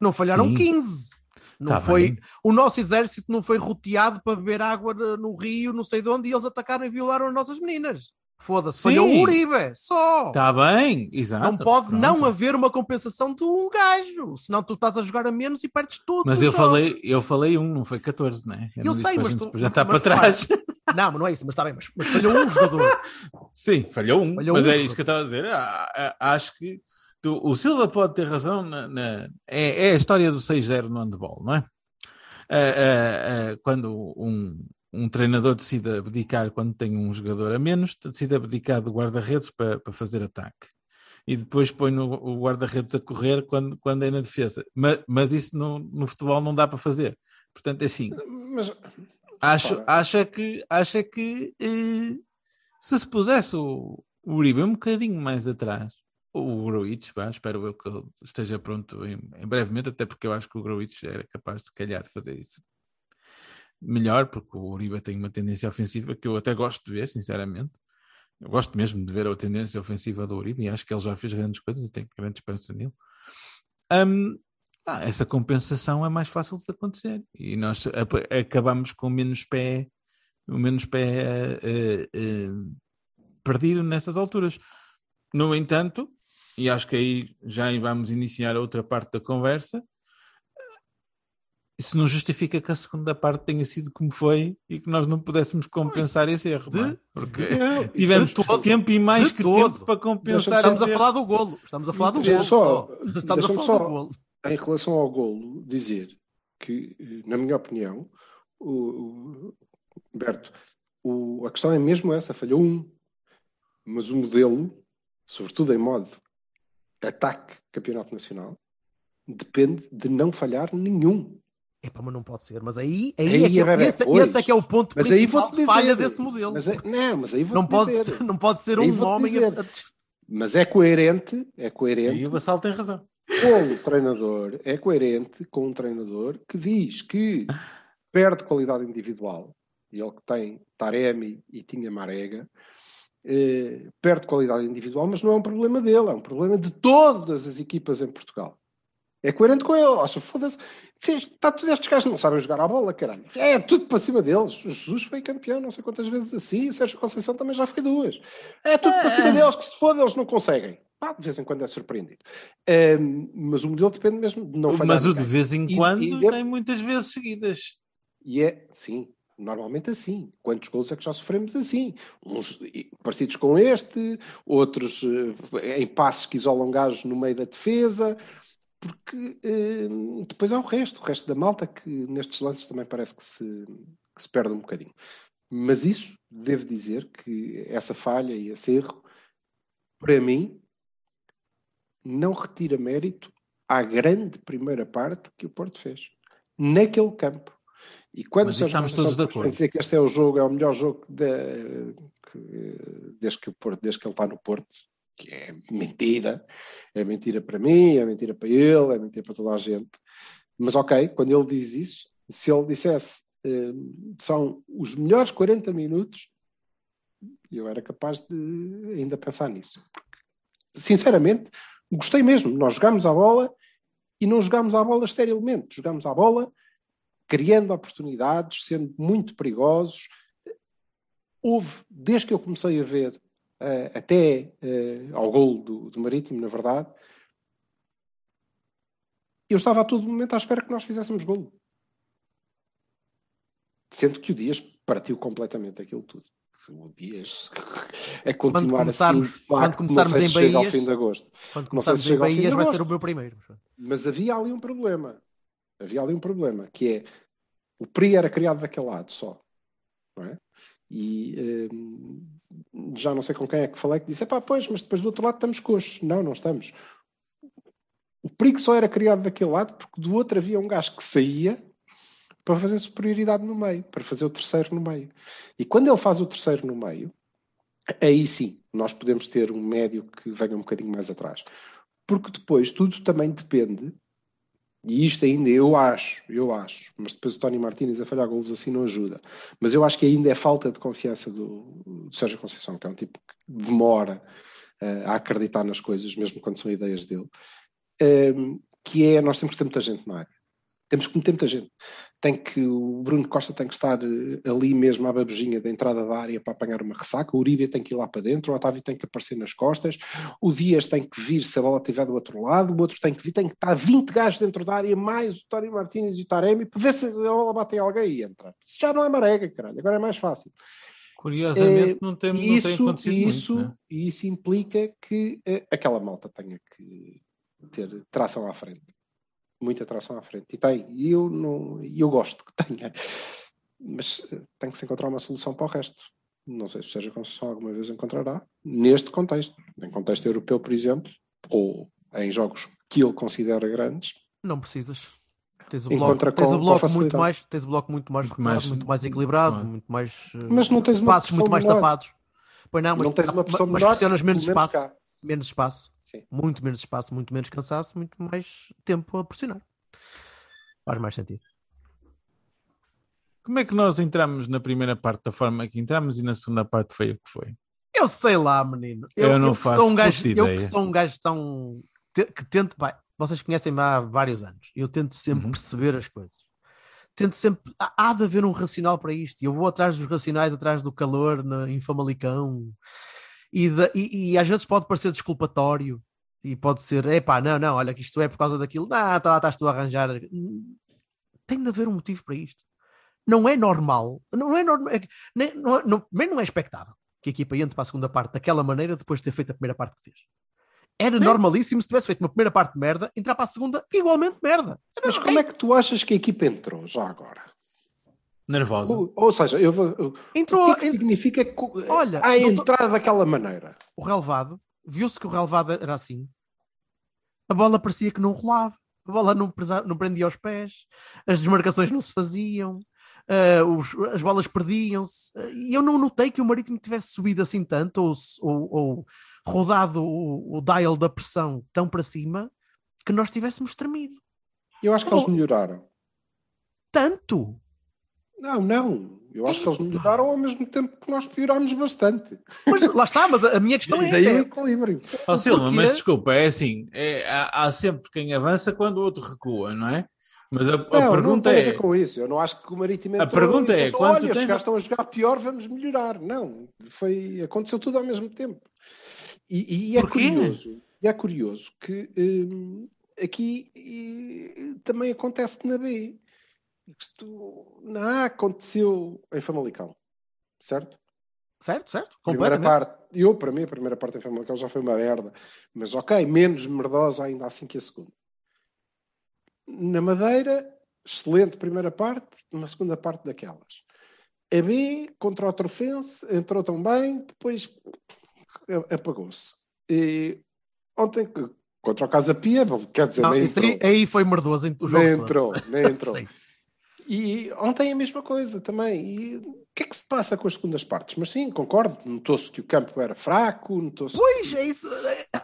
Não falharam Sim. 15. Não Tá foi, bem. o nosso exército não foi roteado para beber água no no rio, não sei de onde, e eles atacaram e violaram as nossas meninas. Foda-se, falhou Sim. o Uribe, só. Está bem, exato. não pode pronto. não haver uma compensação de um gajo, senão tu estás a jogar a menos e perdes tudo. Mas eu falei, eu falei um, não foi 14, né? Eu não disse sei, a mas tu- já está para trás. Não, mas não é isso, mas está bem, mas, mas falhou um jogador. [laughs] Sim, falhou um, Falhou mas um. é isso que eu estava a dizer. Ah, ah, acho que tu- o Silva pode ter razão na, na- é, é a história do 6-0 no handball, não é? Ah, ah, ah, quando um, um treinador decide abdicar quando tem um jogador a menos, decide abdicar do guarda-redes para, para fazer ataque. E depois põe no, o guarda-redes a correr quando, quando é na defesa. Mas, mas isso no, no futebol não dá para fazer. Portanto, é assim. Mas Acho, Ora. acha que, acha que eh, se se pusesse o, o Uribe um bocadinho mais atrás, o Gruitch, espero eu que ele esteja pronto em, em brevemente, até porque eu acho que o Gruitch era capaz, se calhar, de fazer isso melhor, porque o Uribe tem uma tendência ofensiva que eu até gosto de ver, sinceramente. Eu gosto mesmo de ver a tendência ofensiva do Uribe e acho que ele já fez grandes coisas e tenho grande esperança nele. Hum, ah, essa compensação é mais fácil de acontecer e nós acabamos com menos pé, menos pé eh, eh, perdido nessas alturas. No entanto, e acho que aí já vamos iniciar outra parte da conversa, isso não justifica que a segunda parte tenha sido como foi e que nós não pudéssemos compensar esse erro, não é? porque Não, [laughs] tivemos de todo, tempo e mais de que todo. tempo para compensar Estamos a erro. falar do golo. Estamos a falar do golo. só- só. Estamos a falar só- do golo. em relação ao golo, dizer que, eh, na minha opinião, o, o- Berto, o- a questão é mesmo essa, falhou um. Mas o modelo, sobretudo em modo ataque campeonato nacional, depende de não falhar nenhum. Epá, mas não pode ser. Mas aí, aí, Aí é que, é esse, esse é que é o ponto Mas aí principal vou-te de falha desse modelo. Mas é- não, mas aí vou não, pode dizer. ser, não pode ser Aí um homem a. Mas é coerente, é coerente E o Vassal tem razão. com o treinador, é coerente com um treinador que diz que perde qualidade individual, e ele que tem Taremi e tinha Marega, eh, perde qualidade individual, mas não é um problema dele, é um problema de todas as equipas em Portugal. É coerente com ele, acha, foda-se, está tudo estes gajos não sabem jogar a bola, caralho. É tudo para cima deles. O Jesus foi campeão não sei quantas vezes assim, o Sérgio Conceição também já foi duas. É tudo para cima deles, que se foda, eles não conseguem. Pá, de vez em quando é surpreendido. Mas o modelo depende mesmo de não falhar. Mas o de vez em E- quando e deve- tem muitas vezes seguidas. E é, sim, normalmente assim. Quantos gols é que já sofremos assim? Uns e- parecidos com este, outros eh, em passes que isolam gajos no meio da defesa, porque eh, depois há o resto, o resto da malta que nestes lances também parece que se, que se perde um bocadinho. Mas isso, devo dizer que essa falha e esse erro, para mim, não retira mérito à grande primeira parte que o Porto fez. naquele campo. E quando Mas estamos todos de acordo. dizer que este é o jogo, é o melhor jogo de- que- desde, que o Porto, desde que ele está no Porto, que é mentira. É mentira para mim, é mentira para ele, é mentira para toda a gente. Mas ok, quando ele diz isso, se ele dissesse eh, são os melhores 40 minutos, eu era capaz de ainda pensar nisso. Porque, sinceramente, gostei mesmo. Nós jogámos a bola e não jogámos a bola esterilmente. Jogámos a bola criando oportunidades, sendo muito perigosos. Houve, desde que eu comecei a ver, eh, até eh, ao gol do, do Marítimo, na verdade, eu estava a todo momento à espera que nós fizéssemos golo. Sendo que o Dias partiu completamente aquilo tudo. O Dias é continuar começarmos- assim, quando começarmos não sei em se chega ao Bahias- fim de agosto. Quando começarmos se em ao Bahias vai ser o meu primeiro. Mas havia ali um problema. Havia ali um problema, que é o PRI era criado daquele lado só. Não é? E hum, já não sei com quem é que falei que disse: pá, pois, mas depois do outro lado estamos coxos. Não, não estamos. O que só era criado daquele lado porque do outro havia um gajo que saía para fazer superioridade no meio, para fazer o terceiro no meio. E quando ele faz o terceiro no meio, aí sim, nós podemos ter um médio que venha um bocadinho mais atrás. Porque depois tudo também depende, e isto ainda eu acho, eu acho, mas depois o Tony Martínez a falhar golos assim não ajuda. Mas eu acho que ainda é falta de confiança do, do Sérgio Conceição, que é um tipo que demora eh, a acreditar nas coisas, mesmo quando são ideias dele. Ehm, que é, nós temos que ter muita gente na área. Temos que meter muita gente. Tem que, o Bruno Costa tem que estar eh, ali mesmo à babujinha da entrada da área para apanhar uma ressaca, o Uribe tem que ir lá para dentro, o Otávio tem que aparecer nas costas, o Dias tem que vir se a bola estiver do outro lado, o outro tem que vir, tem que estar 20 gajos dentro da área, mais o Tony Martínez e o Taremi, para ver se a bola bate em alguém e entra. Isso já não é marega, caralho, agora é mais fácil. Curiosamente, Eh, não tem, não isso, tem acontecido isso, muito. né? E isso implica que eh, aquela malta tenha que ter tração à frente. Muita tração à frente. E tem. E eu, não, e eu gosto que tenha. Mas eh, tem que se encontrar uma solução para o resto. Não sei se o Sérgio Conceição alguma vez encontrará. Neste contexto. Em contexto europeu, por exemplo, ou em jogos que ele considera grandes. Não precisas. Tens o bloco, tens o bloco muito mais, tens o bloco muito mais, Muito mais- muito mais equilibrado, claro. muito mais eh, Mas não tens passos muito mais menor. tapados. Pois não, mas, não tens uma mas menor, pressionas menos espaço, menos espaço, Sim. muito menos espaço, muito menos cansaço, muito mais tempo a pressionar. Faz mais sentido. Como é que nós entramos na primeira parte da forma que entramos e na segunda parte foi o que foi? Eu sei lá, menino. Eu não que faço sou um gajo, Eu que sou um gajo tão. que tento. Pá, vocês conhecem-me há vários anos. Eu tento sempre Uhum. perceber as coisas. Tento sempre. Há, há de haver um racional para isto. E eu vou atrás dos racionais, atrás do calor na, em Famalicão. E, da- e- e às vezes pode parecer desculpatório. E pode ser, epá, não, não, olha que isto é por causa daquilo. Não, tá, estás tu a arranjar. Tem de haver um motivo para isto. Não é normal. Não é normal. é nem- não, não, é expectável que a equipa entre para a segunda parte daquela maneira depois de ter feito a primeira parte que fez. Era normalíssimo se tivesse feito uma primeira parte de merda, entrar para a segunda igualmente merda. Era Mas como é que tu achas que a equipa entrou já agora? Nervosa. Ou, ou seja, eu vou, eu- Entrou o que, é que significa que, Olha, a não tô- entrar daquela maneira? o relevado, viu-se que o relevado era assim. A bola parecia que não rolava. A bola não, presa- não prendia aos pés, as desmarcações não se faziam, eh, os- as bolas perdiam-se. E eu não notei que o Marítimo tivesse subido assim tanto ou, ou- ou rodado o, o dial da pressão tão para cima que nós tivéssemos tremido. Eu acho que eles melhoraram. Tanto! Não, não. Eu acho que eles melhoraram ao mesmo tempo que nós piorámos bastante. Mas lá está, mas a, a minha questão é E daí essa. o é- equilíbrio. Ó Silva, mas desculpa, é assim, é, há, há sempre quem avança quando o outro recua, não é? Mas a, a Não, não pergunta tem a é, ver com isso. Eu não acho que o Marítimo A pergunta é, pensou, quando olha, tens- gajos estão a jogar pior, vamos melhorar. Não, foi, aconteceu tudo ao mesmo tempo. E, e é Porquê? curioso, e é curioso que hum, aqui e, também acontece na B. Isto A aconteceu em Famalicão, certo? Certo, certo? Primeira parte, eu para mim a primeira parte em Famalicão já foi uma merda, mas ok, menos merdosa ainda assim que a segunda. Na Madeira, excelente primeira parte, uma segunda parte daquelas. A B contra o Trofense entrou tão bem, depois apagou-se. E Ontem contra o Casa Pia, quer dizer, Não, nem isso entrou. aí, aí foi merdoso o jogo Nem entrou, nem [laughs] entrou. E ontem a mesma coisa também. E o que é que se passa com as segundas partes? Mas sim, concordo. Notou-se que o campo era fraco, notou-se. Pois, é isso.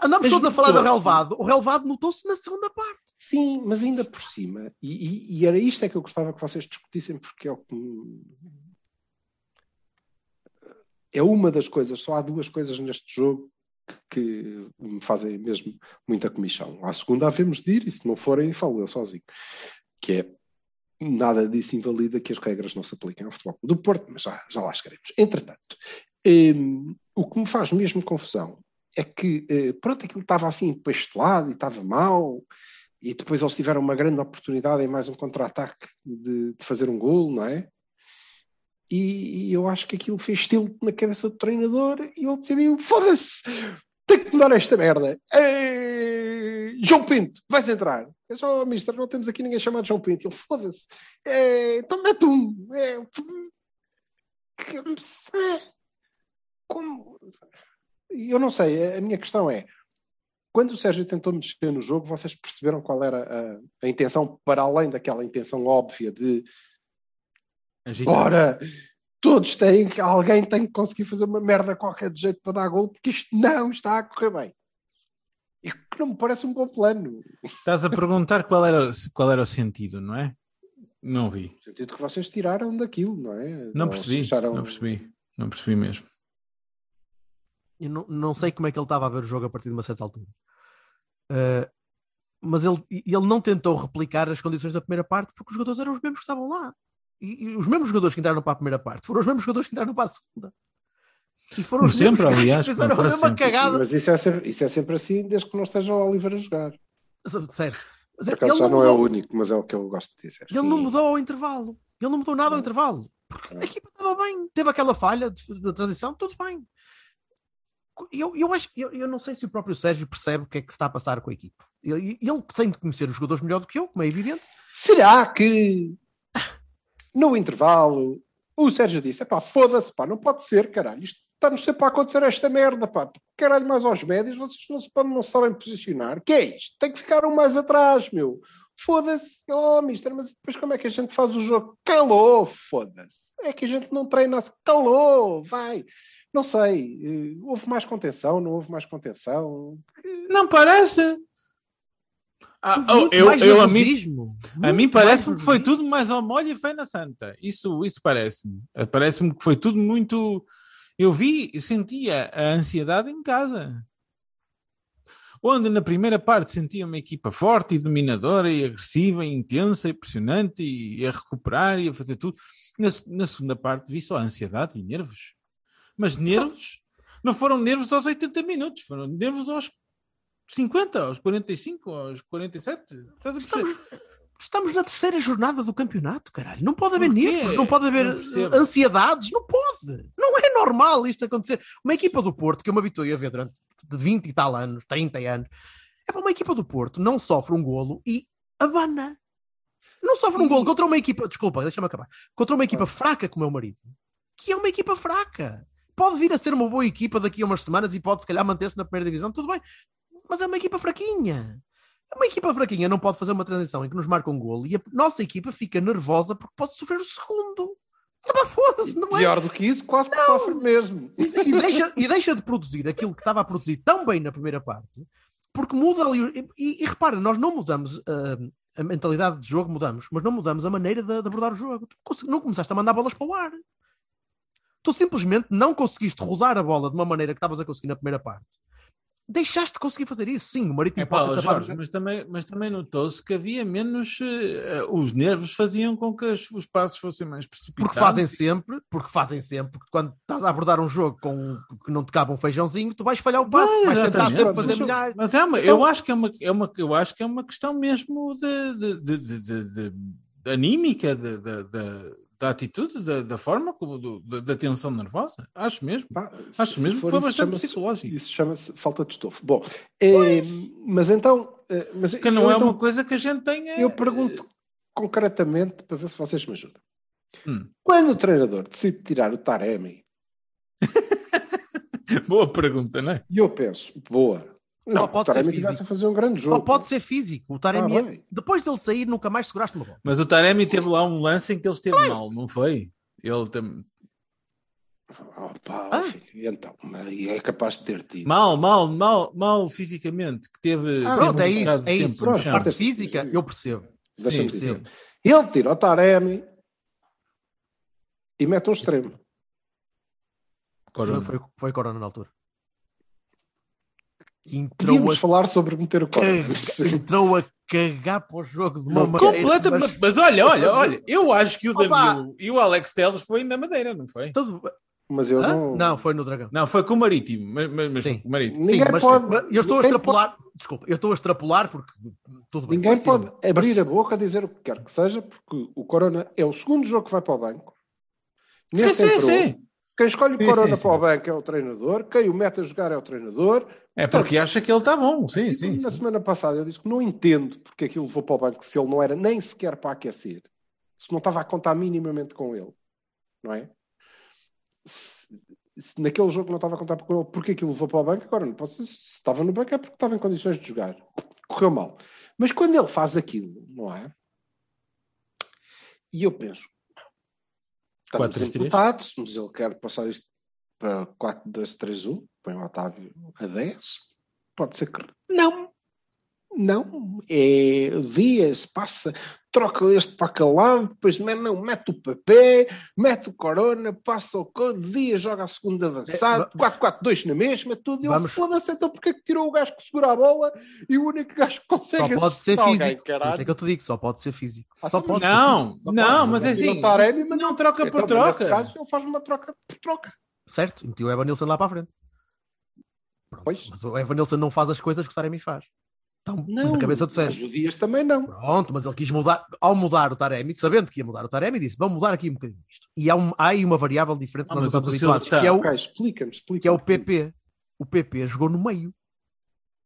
Andamos todos a falar do relevado. O relevado notou-se na segunda parte. Sim, mas ainda por cima. E, e- e era isto é que eu gostava que vocês discutissem, porque é o que. É uma das coisas, só há duas coisas neste jogo que, que me fazem mesmo muita comissão. À segunda havemos de ir, e se não forem, falo eu sozinho. Que é nada disso invalida que as regras não se apliquem ao futebol do Porto, mas já, já lá chegaremos. Entretanto, hum, o que me faz mesmo confusão é que, eh, pronto, aquilo estava assim pastelado e estava mal, e depois eles tiveram uma grande oportunidade em mais um contra-ataque de, de fazer um gol, não é? E, eu acho que aquilo fez tilt na cabeça do treinador e ele decidiu: foda-se, tem que mudar esta merda. Ei, João Pinto, vais entrar. Eu só, oh, mister, não temos aqui ninguém chamado João Pinto. Ele, foda-se, é, então mete um. É, tu- é, como? Eu não sei, a minha questão é: quando o Sérgio tentou mexer no jogo, vocês perceberam qual era a, a intenção, para além daquela intenção óbvia de Agitar. ora, todos têm, que- alguém tem que conseguir fazer uma merda qualquer de jeito para dar gol, porque isto não está a correr bem. E que não me parece um bom plano. Estás a perguntar qual era, qual era o sentido, não é? Não vi. No sentido que vocês tiraram daquilo, não é? Não Ou percebi. acharam- Não percebi. Não percebi mesmo. Eu não, não sei como é que ele estava a ver o jogo a partir de uma certa altura. Uh, mas ele, ele não tentou replicar as condições da primeira parte porque os jogadores eram os mesmos que estavam lá. E, e os mesmos jogadores que entraram para a primeira parte foram os mesmos jogadores que entraram para a segunda. E foram Como os mesmos sempre, que aliás, [laughs] fizeram a mesma sempre. cagada. Mas isso é, sempre, isso é sempre assim, desde que não esteja o Oliver a jogar. Sério. Mas Por ele, acaso já não não é o mudou, único, mas é o que eu gosto de dizer. ele não mudou ao intervalo. Ele não mudou nada ao intervalo. Porque a equipa estava bem. Teve aquela falha de transição, tudo bem. Eu, eu acho eu, eu não sei se o próprio Sérgio percebe o que é que se está a passar com a equipa. Ele, ele tem de conhecer os jogadores melhor do que eu, como é evidente. Será que no intervalo o Sérgio disse: pá, foda-se, pá, não pode ser, caralho. Isto está-nos sempre a acontecer esta merda, pá. Caralho, mais aos médios, vocês não se não sabem posicionar. Que é isto? Tem que ficar um mais atrás, meu. Foda-se, oh, mister, mas depois como é que a gente faz o jogo? Calou, foda-se. É que a gente não treina, calou, vai. Não sei, eh, houve mais contenção, não houve mais contenção. Não parece. Ah, oh, eu, eu, a mim, a mim mais que foi tudo mais ao molho e fé na santa. Isso, isso parece-me. Eh, Parece-me que foi tudo muito. Eu vi, sentia a ansiedade em casa. Onde na primeira parte sentia uma equipa forte e dominadora e agressiva e intensa e impressionante e, a recuperar e a fazer tudo. Na, na segunda parte vi só ansiedade e nervos. Mas nervos não foram nervos aos 80 minutos, foram nervos aos 50, aos 45, aos 47. Estás a? Estamos, estamos na terceira jornada do campeonato, caralho. Não pode haver nervos, não pode haver Não percebo. ansiedades, não pode. Não é normal isto acontecer. Uma equipa do Porto, que eu me habituei a ver durante de 20 e tal anos, 30 anos, é para uma equipa do Porto, não sofre um golo e abana. Não sofre um golo contra uma equipa, desculpa, deixa-me acabar, contra uma equipa fraca como é o marido, que é uma equipa fraca. Pode vir a ser uma boa equipa daqui a umas semanas e pode se calhar manter-se na primeira divisão, tudo bem, mas é uma equipa fraquinha. Uma equipa fraquinha não pode fazer uma transição em que nos marca um golo e a nossa equipa fica nervosa porque pode sofrer o segundo. Epá, Foda-se, não é? Pior do que isso, quase que sofre mesmo. E, e deixa, e deixa de produzir aquilo que estava a produzir tão bem na primeira parte, porque muda ali. E, e repara, nós não mudamos ah, a mentalidade de jogo, mudamos, mas não mudamos a maneira de, de abordar o jogo. Tu não começaste a mandar bolas para o ar. Tu simplesmente não conseguiste rodar a bola de uma maneira que estavas a conseguir na primeira parte. Deixaste de conseguir fazer isso. Sim, o Marítimo É pá, pode tapar- Jorge, mas também, mas também notou-se que havia menos. eh, os nervos faziam com que as- os passos fossem mais precipitados. Porque fazem sempre, porque fazem sempre, porque quando estás a abordar um jogo com que não te cabe um feijãozinho, tu vais falhar o passo, Pois, vais tentar sempre fazer milhares. Mas é uma, Então- eu, acho que é uma, é uma, eu acho que é uma questão mesmo de, de, de, de, de- de- de anímica, de, de- de- da atitude, da, da forma como do, da, da tensão nervosa. Acho mesmo. Pá, Acho mesmo que foi bastante psicológico. Isso chama-se falta de estofo. Bom, eh, mas então. eh, mas Que não eu, é então- uma coisa que a gente tenha. Eu pergunto concretamente para ver se vocês me ajudam. Hum. Quando o treinador decide tirar o Taremi, [laughs] Boa pergunta, não é? e eu penso, boa, Não, Só pode o ser físico. a fazer um grande jogo. Só pode ser físico. O Taremi, Ah, é- depois dele sair, nunca mais seguraste uma bola. Mas o Taremi teve lá um lance em que ele esteve mal, não foi? Ele tem... Oh, pá, Ah. filho, e então, é capaz de ter tido. mal, mal, mal, mal fisicamente, que teve. Ah, teve Pronto, um é isso, é isso. Pronto, parte física, eu percebo. Sim, dizer. sim. Ele tira o Taremi e mete um extremo. Corona. Foi, foi, foi Corona na altura. Entrou Podíamos a, falar sobre meter o caga- entrou a cagar para o jogo de uma Não, maneira. Completamente. Mas, olha, olha, olha, [laughs] eu acho que o Opa! Danilo e o Alex Teles foi na Madeira, não foi? Tudo- Mas eu Hã? não. Não, foi no Dragão. Não, foi com o Marítimo, mas, mas, mas Sim. com o Marítimo. Ninguém Sim, mas, pode- mas eu estou a extrapolar. Desculpa, eu estou a extrapolar porque tudo bem. Ninguém mas sim, pode abrir mas- a boca a dizer o que quer que seja, porque o Corona é o segundo jogo que vai para o banco. Sim, sim, sim. Quem escolhe o Sim, Corona sim, para o sim. banco é o treinador, quem o mete a jogar é o treinador. É porque acha que ele está bom, sim, sim. Na sim. semana passada eu disse que não entendo porque aquilo levou para o banco se ele não era nem sequer para aquecer, se não estava a contar minimamente com ele, não é? Se, se naquele jogo não estava a contar com ele, porque aquilo levou para o banco, agora não posso dizer se estava no banco é porque estava em condições de jogar. Correu mal. Mas quando ele faz aquilo, não é? E eu penso, estamos 4-3-3. empatados, mas ele quer passar isto para 4-2-3-1, põe o Otávio a 10. Pode ser que. Não! Não! É Dias, passa, troca este para aquele lado, depois não, não, mete o papel, mete o Corona, passa o code, Dias joga a segunda avançada, É, va- 4-4-2 na mesma, tudo. E eu Vamos- foda-se, então porque é que tirou o gajo que segura a bola e o único gajo que Só consegue pode ser alguém, físico. Caralho? isso é que eu te digo, só pode ser físico. Ah, Só tá pode ser Não, físico. Só não, pode. mas é assim. Mas Não troca por Então, troca. caso, ele faz uma troca por troca. Certo, meti o Evanilson lá para a frente. Pronto, Pois. Mas o Evanilson não faz as coisas que o Taremi faz. Então, Não, na cabeça do mas Sérgio. o Dias também não. Pronto, mas ele quis mudar, ao mudar o Taremi, sabendo que ia mudar o Taremi, disse: vamos mudar aqui um bocadinho isto. E há, um, há aí uma variável diferente que Ah, nós mas o habituados, que é o, Ok, explica-me, explica-me. que é o PP. O PP jogou no meio.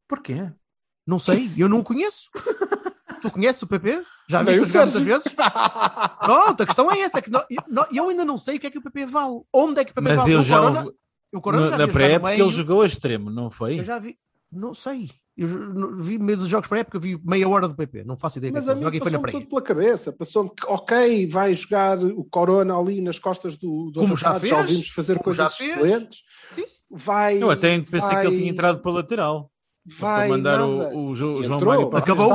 Porquê? [laughs] Não sei, eu não o conheço. [laughs] tu conheces o PP? Já viste o muitas vezes? Pronto, a questão é essa: é que não- eu, eu ainda não sei o que é que o PP vale. Onde é que o PP Mas vale? eu O já Corona- ouvi- o Corona no- já na pré-época ele jogou a extremo, não foi? Eu já vi, não sei. Eu vi meus jogos para a época, vi meia hora do PP. Não faço ideia do Mas é a mim e foi na tudo pela cabeça. Passou-me que, ok, vai jogar o Corona ali nas costas do, do Como já fez, já ouvimos fazer como coisas já fez. excelentes. Sim. Vai, Eu até pensei vai, que ele tinha entrado para lateral. Vai para mandar nada. o, o Jo- João entrou, Mário para Acabou.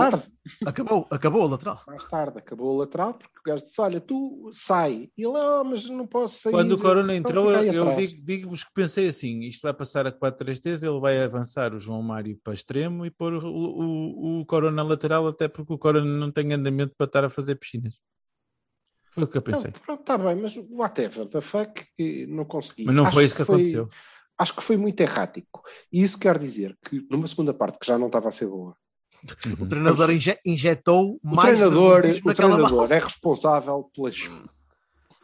Acabou, acabou a lateral. mais tarde acabou o lateral, porque o gajo disse: Olha, tu sai. E ele, oh, mas não posso sair. Quando o Corona entrou, eu, eu digo-vos que pensei assim: isto vai passar a 4-3-3, ele vai avançar o João Mário para extremo e pôr o, o, o Corona lateral, até porque o Corona não tem andamento para estar a fazer piscinas. Foi o que eu pensei. Não, pronto, está bem, mas whatever, the fuck, não consegui. Mas não Acho foi isso que aconteceu. Acho que foi muito errático. E isso quer dizer que numa segunda parte que já não estava a ser boa, O treinador inje- injetou o mais treinador, o treinador malta. é responsável pelas.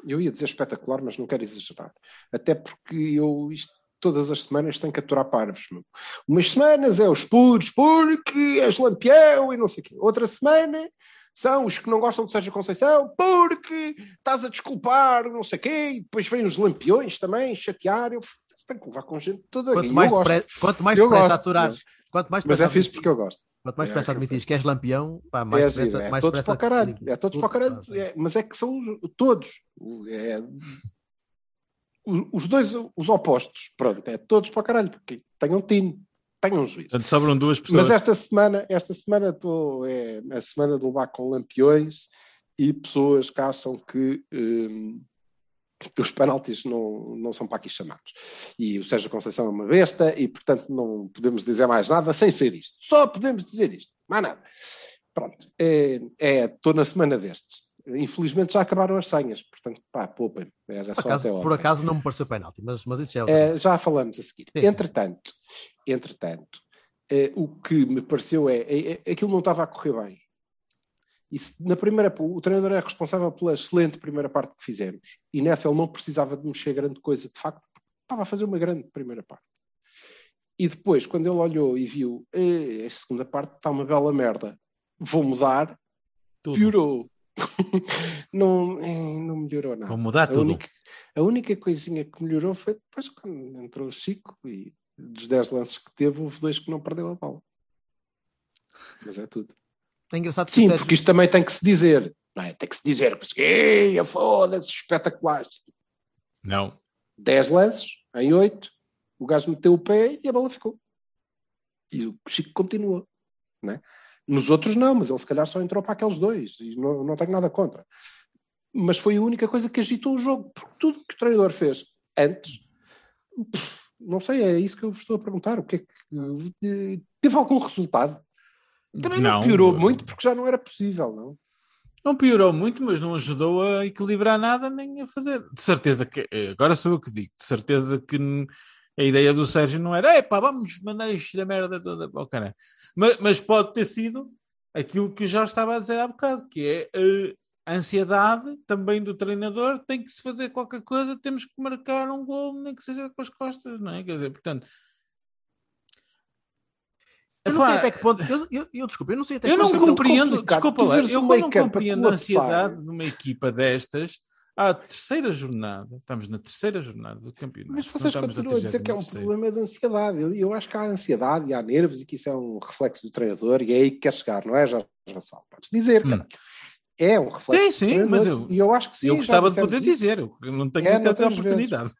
Eu ia dizer espetacular, mas não quero exagerar. Até porque eu isto todas as semanas tenho que aturar parvos. Meu. Umas semanas é os puros, porque és lampião e não sei o quê. Outra semana são os que não gostam de Sérgio Conceição, porque estás a desculpar não sei o quê. E depois vêm os lampiões também chatear. Eu tenho que levar com gente toda. Quanto mais, depre- quanto mais Eu depressa gosto, aturares, quanto mais Mas depressa é fixe admitires- porque eu gosto. quanto mais É, depressa que eu admitires que és lampião, pá, mais é, depressa, giro, é mais todos depressa para o caralho. É todos Tudo, para o caralho. É, mas é que são todos. É, os- dois, os opostos. Pronto, é todos para o caralho. Porque tenham tino, tenham juízo. Portanto, sobram duas pessoas. Mas esta semana, esta semana estou, é a semana de levar com lampiões e pessoas que acham que hum, os penaltis não, não são para aqui chamados. E o Sérgio Conceição é uma besta e, portanto, não podemos dizer mais nada sem ser isto. Só podemos dizer isto, mais nada. Pronto, é, é, estou na semana destes. Infelizmente já acabaram as senhas, portanto, pá, poupem. Era Por só acaso, até por acaso não me pareceu penalti, mas, mas isso já é É, já falamos a seguir. Sim. Entretanto, entretanto eh, o que me pareceu é, é, é aquilo não estava a correr bem. E se- na primeira, o treinador é responsável pela excelente primeira parte que fizemos. E nessa ele não precisava de mexer grande coisa, de facto, porque estava a fazer uma grande primeira parte. E depois, quando ele olhou e viu "Eh, a segunda parte está uma bela merda, vou mudar, Tudo. piorou. [laughs] não, eh, não melhorou nada. Vou mudar A tudo. única, a única coisinha que melhorou foi depois quando entrou o Chico e dos 10 lances que teve, houve dois que não perdeu a bola. Mas é tudo. É engraçado que Sim, porque isto também tem que se dizer. Não é? Tem que se dizer, porque "Ei, foda-se, espetacular. Não. 10 lances em 8, o gajo meteu o pé e a bola ficou. E o Chico continua. Não é? Nos outros não, mas ele se calhar só entrou para aqueles dois e não, não tenho nada contra. Mas foi a única coisa que agitou o jogo, porque tudo que o treinador fez antes, não sei, é isso que eu vos estou a perguntar. O que é que eh, teve algum resultado? Também não, Não. piorou muito porque já não era possível, não? Não piorou muito, mas não ajudou a equilibrar nada nem a fazer. De certeza que. eh, Agora sou eu que digo. De certeza que a ideia do Sérgio não era epá, vamos mandar isto da merda toda para o cara. Mas, mas pode ter sido aquilo que já estava a dizer há bocado, que é eh, a ansiedade também do treinador. Tem que se fazer qualquer coisa, temos que marcar um gol, nem que seja com as costas, não é? Quer dizer, portanto. Eu não sei até que ponto. Eu, eu, eu desculpa, eu não sei até eu que não ponto. muito compreendo, complicado. desculpa lá, eu não compreendo a ansiedade de uma equipa destas à terceira jornada. Estamos na terceira jornada do campeonato. Mas não vocês continuam a dizer que é um 33ª. problema de ansiedade. Eu, eu acho que há ansiedade e há nervos e que isso é um reflexo do treinador e é aí que quer chegar, não é, Jorge Vassal? Podes dizer, Hum. cara. É um reflexo Sim, sim, mas eu- eu acho que sim. eu gostava de poder isso. dizer, eu não tenho É, até a oportunidade.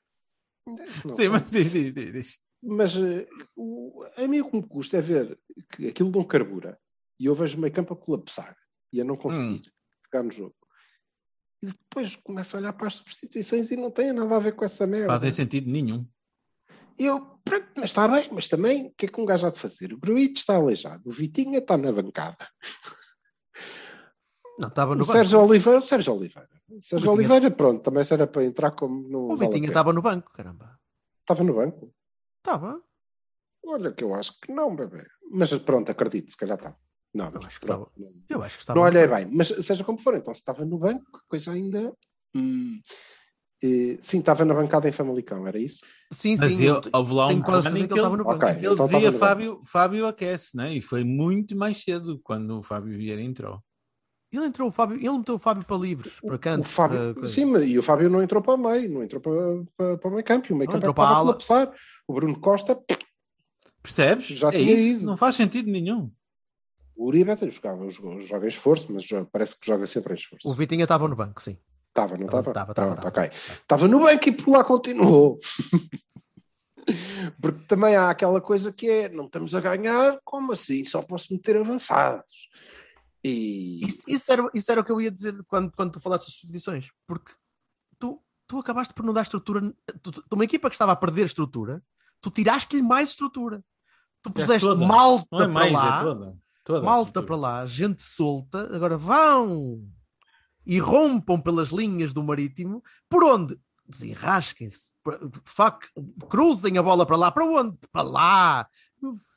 Não Sim, mas diz, diz, diz. Mas eh, o, a mim o que me custa é ver que aquilo não carbura e eu vejo o meio campo a colapsar e a não conseguir Hum. pegar no jogo. E depois começo a olhar para as substituições e não tem nada a ver com essa merda. Fazem sentido nenhum. Eu, pronto, mas está bem, mas também o que é que um gajo há de fazer? O Gruito está aleijado, o Vitinha está na bancada. Não, estava no o banco. Sérgio Oliveira, o Sérgio Oliveira. O Sérgio Oliveira, pronto, também era para entrar como não O Vitinha estava no banco, caramba. Estava no banco. Estava. Olha que eu acho que não, bebê. Mas pronto, acredito, se calhar está. Não, mas acho que pronto, não- Eu acho que estava. Não no olhei bem, mas seja como for, então se estava no banco, coisa ainda. hum, eh, sim, estava na bancada em Famalicão, era isso? Sim, Mas sim. eu, houve lá um quase que ele estava no banco. Ok. ele então dizia Fábio, Fábio aquece, né? e foi muito mais cedo quando o Fábio Vieira entrou. Ele entrou o Fábio, ele meteu o Fábio para livres, para O cantos. Fábio, para sim, mas- e o Fábio não entrou para o meio, não entrou para, para, para o meio campo. O meio Não, campo é entrou que para a ala. colapsar. O Bruno Costa, Percebes? Já é tinha isso, ido. não faz sentido nenhum. o Uribe até jogava, jogou- joga em esforço, mas parece que joga sempre em esforço. O Vitinha estava no banco, sim. Estava, não estava? Estava, estava. ok. Estava no banco e por lá continuou. [laughs] Porque também há aquela coisa que é, não estamos a ganhar, como assim? Só posso meter avançados. E Isso, isso era, isso era o que eu ia dizer quando, quando tu falaste das substituições. Porque tu, tu acabaste por não dar estrutura. Tu, tu- uma equipa que estava a perder estrutura, tu tiraste-lhe mais estrutura. Tu É puseste toda. malta Não é mais, para lá. é toda. toda malta para lá, gente solta, agora vão e rompam pelas linhas do marítimo, por onde? Desenrasquem-se, fuck, cruzem a bola para lá, para onde? Para lá,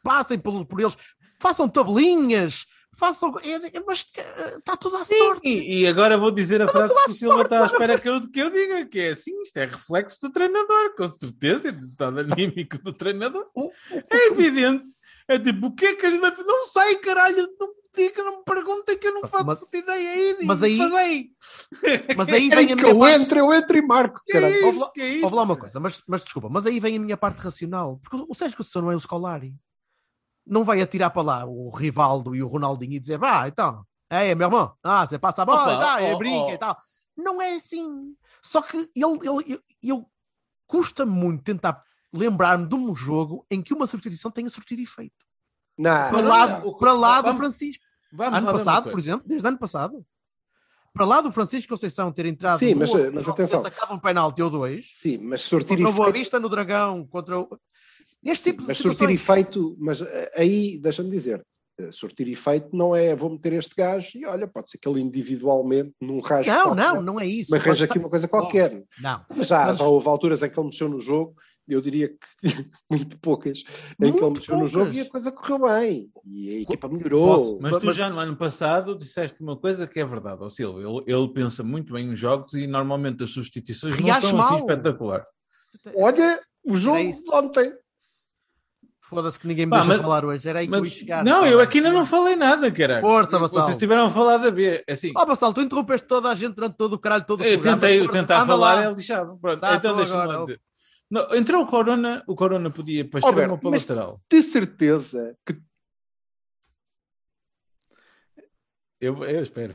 passem pelos, por eles, façam tabelinhas, façam. é- é- Mas eh, está tudo à Sim, sorte. e, e agora vou dizer a Mas frase que o Silva sorte, está à espera que eu, que eu diga, que é assim, isto é reflexo do treinador, com certeza, é do estado anímico do treinador. É evidente. É tipo, o que é que as vai Não sei, caralho, não me diga, não me perguntem que eu não faço Mas- ideia aí. mas aí- Fazei. Mas [laughs] aí vem Querem a minha eu parte. entre, eu entro e marco. Que caralho. é Ouve isto? lá- Que é? Ouve lá uma coisa, mas, mas desculpa, mas aí vem a minha parte racional, porque o Sérgio Conceição não é o Scolari. Não vai atirar para lá o Rivaldo e o Ronaldinho e dizer, vá, então, é meu irmão, ah, você passa a bola, Opa, é oh, brinca oh. e tal. Não é assim. Só que ele, ele, ele, ele custa muito tentar lembrar-me de um jogo em que uma substituição tenha surtido efeito. Não, Para lá, não. para lá do Vamos- Francisco. Vamos ano passado, por exemplo, desde ano passado. Para lá do Francisco Conceição ter entrado Sim, mas- mas atenção. ter sacado um penalti ou dois, Sim, mas sortir contra o Boa efeito. Vista no Dragão, contra o... Este tipo de Mas sortir situações. efeito, mas eh, aí, deixa-me dizer, eh, sortir efeito não é vou meter este gajo e olha, pode ser que ele individualmente, num raio. Não, não, não é isso. Mas arranja estar- aqui uma coisa qualquer. Não. Mas já, Mas- já houve alturas em que ele mexeu no jogo, eu diria que [laughs] muito poucas, em que ele Muito mexeu no jogo e a coisa correu bem. E a equipa melhorou. Posso- Mas tu já no ano passado disseste uma coisa que é verdade, ó Silvio. Ele, ele pensa muito bem os jogos e normalmente as substituições Reage não são assim mal. espetacular. Olha, o jogo de ontem. Foda-se que ninguém me Pá, deixa mas- falar hoje. Era aí que eu ia Mas- chegar. não, Tá eu aqui ainda não falei nada, caralho. Força, Vassal. Vocês estiveram a falar da B. Assim, Ó, Vassal, tu interrompeste toda a gente durante todo o caralho, todo o eu programa. tentei Força, tentar falar, lá. é lixado. Pronto, Tá, então tu deixa-me lá dizer. Não, entrou o Corona, o Corona podia para extremo ou para mas- lateral. De certeza que Eu, eu espero.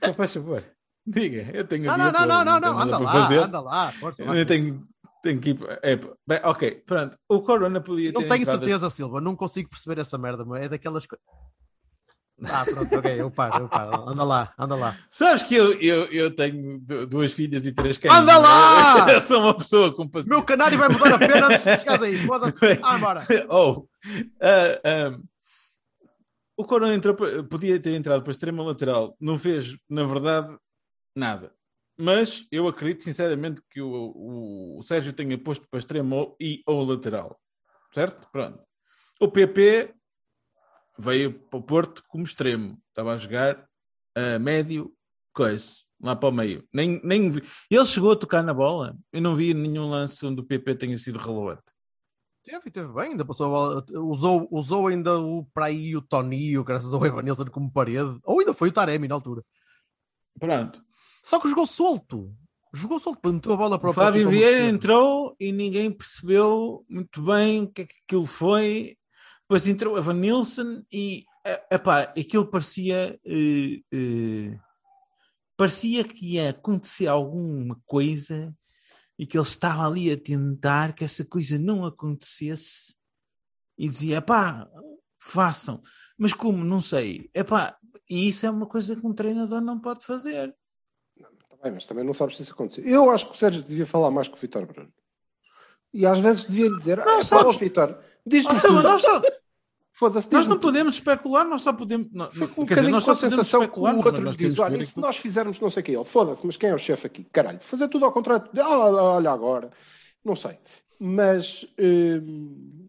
Que faz favor. Diga, eu tenho Não, o não, dia não, todo, não, não, não, nada anda lá, fazer. anda lá, força lá. Eu tenho, tenho que ir. para- É, bem, ok, pronto. O Corona podia Não tenho certeza, Silva, não consigo perceber essa merda, mas é daquelas coisas. Ah, pronto, ok, eu paro, eu paro. Anda lá, anda lá. Sabes que eu, eu, eu tenho du- duas filhas e três cães. Anda lá! [laughs] Eu sou uma pessoa com paciência. Meu canário vai mudar a pena antes de chegares aí. Foda-se. Ah, embora. [laughs] Oh, ah, ah, o Corona entrou, podia ter entrado para a extrema lateral, não fez, na verdade, nada. Mas eu acredito sinceramente que o, o- o Sérgio tenha posto para extremo ou- e ou lateral, certo? Pronto. O PP veio para o Porto como extremo, estava a jogar a médio, coisa, lá para o meio. Nem, nem vi- Ele chegou a tocar na bola, eu não vi nenhum lance onde o PP tenha sido relevante. Teve, teve bem, ainda passou a bola. Usou, usou ainda o para aí o Toninho, graças ao Evanilson como parede. Ou ainda foi o Taremi na altura. Pronto. Só que jogou solto. Jogou solto, meteu a bola para O Fábio Vieira entrou e ninguém percebeu muito bem o que é que aquilo foi. Depois entrou Evan Nilsson e eh, epá, aquilo parecia eh, eh, parecia que ia acontecer alguma coisa e que ele estava ali a tentar que essa coisa não acontecesse e dizia, pá, façam. Mas como? Não sei. Epá, e isso é uma coisa que um treinador não pode fazer. Bem, mas também não sabes se isso aconteceu. Eu acho que o Sérgio devia falar mais com o Vitor Bruno. E às vezes devia lhe dizer: Não ah, sabes- Vitor, diz-me. Tudo." nós só- Foda-se, Nós não podemos especular, nós só podemos. não- um quer dizer, bocadinho nós com a só podemos o especular, mas outro nós diz: olha, e se nós fizermos não sei o que, ele foda-se, mas quem é o chefe aqui? Caralho, fazer tudo ao contrário. Ah, olha agora. Não sei. Mas hum,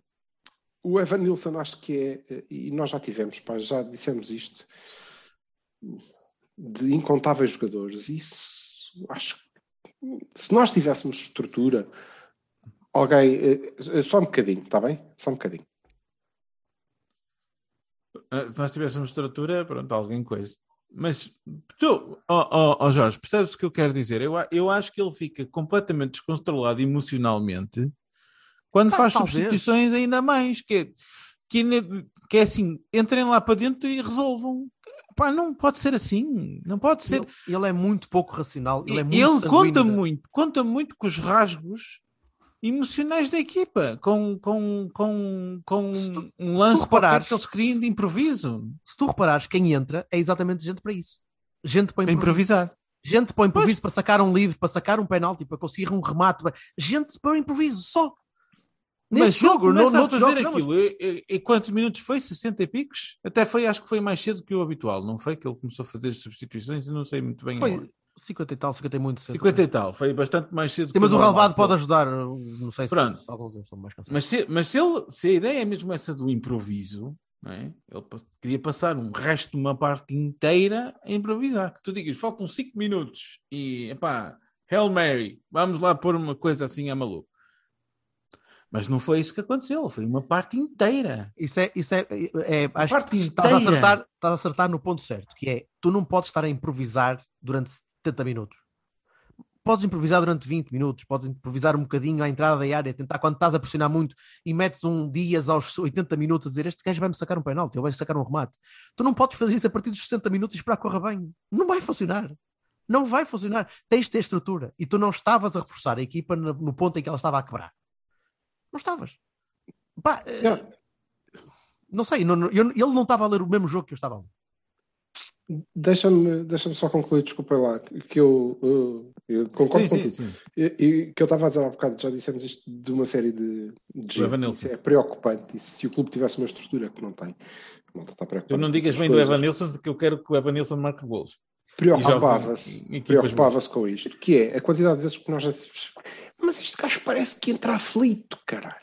o Evan Nilsson acho que é, e nós já tivemos, pá, já dissemos isto, de incontáveis jogadores. Isso acho que se nós tivéssemos estrutura, alguém, eh, só um bocadinho, está bem? Só um bocadinho. Ah, Se nós tivéssemos estrutura, pronto, alguém coisa. Mas tu, ó ó, ó, Jorge, percebes o que eu quero dizer? Eu, eu acho que ele fica completamente descontrolado emocionalmente quando Pá, faz talvez. substituições ainda mais. Que, é- que, que é assim, entrem lá para dentro e resolvam. Pá, não pode ser assim. Não pode ser. Ele, ele é muito pouco racional. Ele, é muito Ele conta muito, conta muito com os rasgos emocionais da equipa, com, com, com, com Se tu- um se lance reparares- que eles criam de improviso. Se tu reparares, quem entra é exatamente gente para isso. Gente para improvisar. Gente para o improviso, para sacar um livre, para sacar um penalti, para conseguir um remate. Gente para o improviso, só. Mas Neste jogo, no, começa a noutros fazer jogos, não, mas- aquilo, e, e- e quantos minutos foi? 60 e picos? Até foi, acho que foi mais cedo que o habitual, não foi? Que ele começou a fazer as substituições e não sei muito bem. Foi agora. 50 e tal, 50 e muito. 50 e tal, foi bastante mais cedo Sim, mas o normal. relevado pode ajudar. Não sei se, Pronto. se alguns estão mais cansados. Mas, se, mas se, ele, se a ideia é mesmo essa do improviso, não é? ele queria passar um resto de uma parte inteira a improvisar. Que tu digas, faltam 5 minutos e, epá, Hail Mary, vamos lá pôr uma coisa assim a maluco. Mas não foi isso que aconteceu, foi uma parte inteira. Isso é, isso é, é, acho parte que estás a, acertar, estás a acertar no ponto certo, que é tu não podes estar a improvisar durante 70 minutos. Podes improvisar durante 20 minutos, podes improvisar um bocadinho à entrada da área, tentar quando estás a pressionar muito e metes um Dias aos 80 minutos a dizer este gajo vai-me sacar um penalti ou vai sacar um remate. Tu não podes fazer isso a partir dos 60 minutos e esperar que corra bem. Não vai funcionar. Não vai funcionar. Tens de ter estrutura. E tu não estavas a reforçar a equipa no ponto em que ela estava a quebrar. Não estavas. Pá, eh, não sei, não- não- eu- ele não estava a ler o mesmo jogo que eu estava a ler. Deixa-me deixa lá concluir, desculpa lá, que eu, eu, eu concordo Sim, com sim, sim. E, e que eu estava a dizer há bocado, já dissemos isto de uma série de, de é preocupante. E se o clube tivesse uma estrutura que não tem, malta está preocupada Tu não digas bem do coisas. Evan Nilsson que eu quero que o Evan Nilsson marque golos. Preocupava-se preocupava com isto, que é a quantidade de vezes que nós mas este gajo parece que entra aflito, caralho.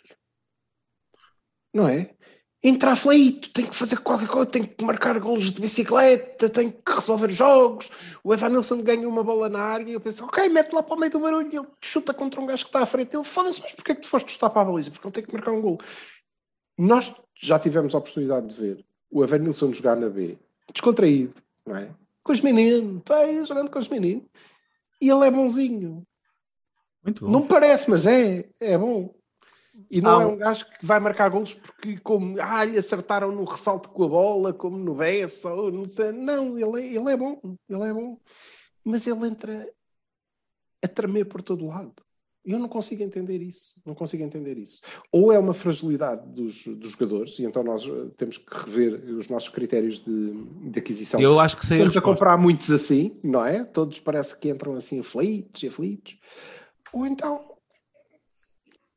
Não é? Entra aflito, tem que fazer qualquer coisa, tem que marcar golos de bicicleta, tem que resolver jogos. O Evan Nilsson ganha uma bola na área e eu penso, ok, mete lá para o meio do barulho e ele chuta contra um gajo que está à frente. Ele foda-se, mas porquê é que tu foste chutar para a baliza? Porque ele tem que marcar um gol. Nós já tivemos a oportunidade de ver o Evan Nilsson jogar na B, descontraído, não é? Com os meninos, vai jogando com os meninos. E ele é bonzinho. Muito bom. Não parece, mas é, é bom. E não Ah, é um- gajo que vai marcar golos porque como ah, lhe acertaram no ressalto com a bola, como no Bessa, ou não sei. Não, ele é, ele é bom, ele é bom. Mas ele entra a tremer por todo lado. Eu não consigo entender isso. Não consigo entender isso. Ou é uma fragilidade dos, dos jogadores, e então nós eh, temos que rever os nossos critérios de, de aquisição. Eu acho que sei a Estamos a resposta. comprar muitos assim, não é? Todos parece que entram assim aflitos, aflitos. Ou então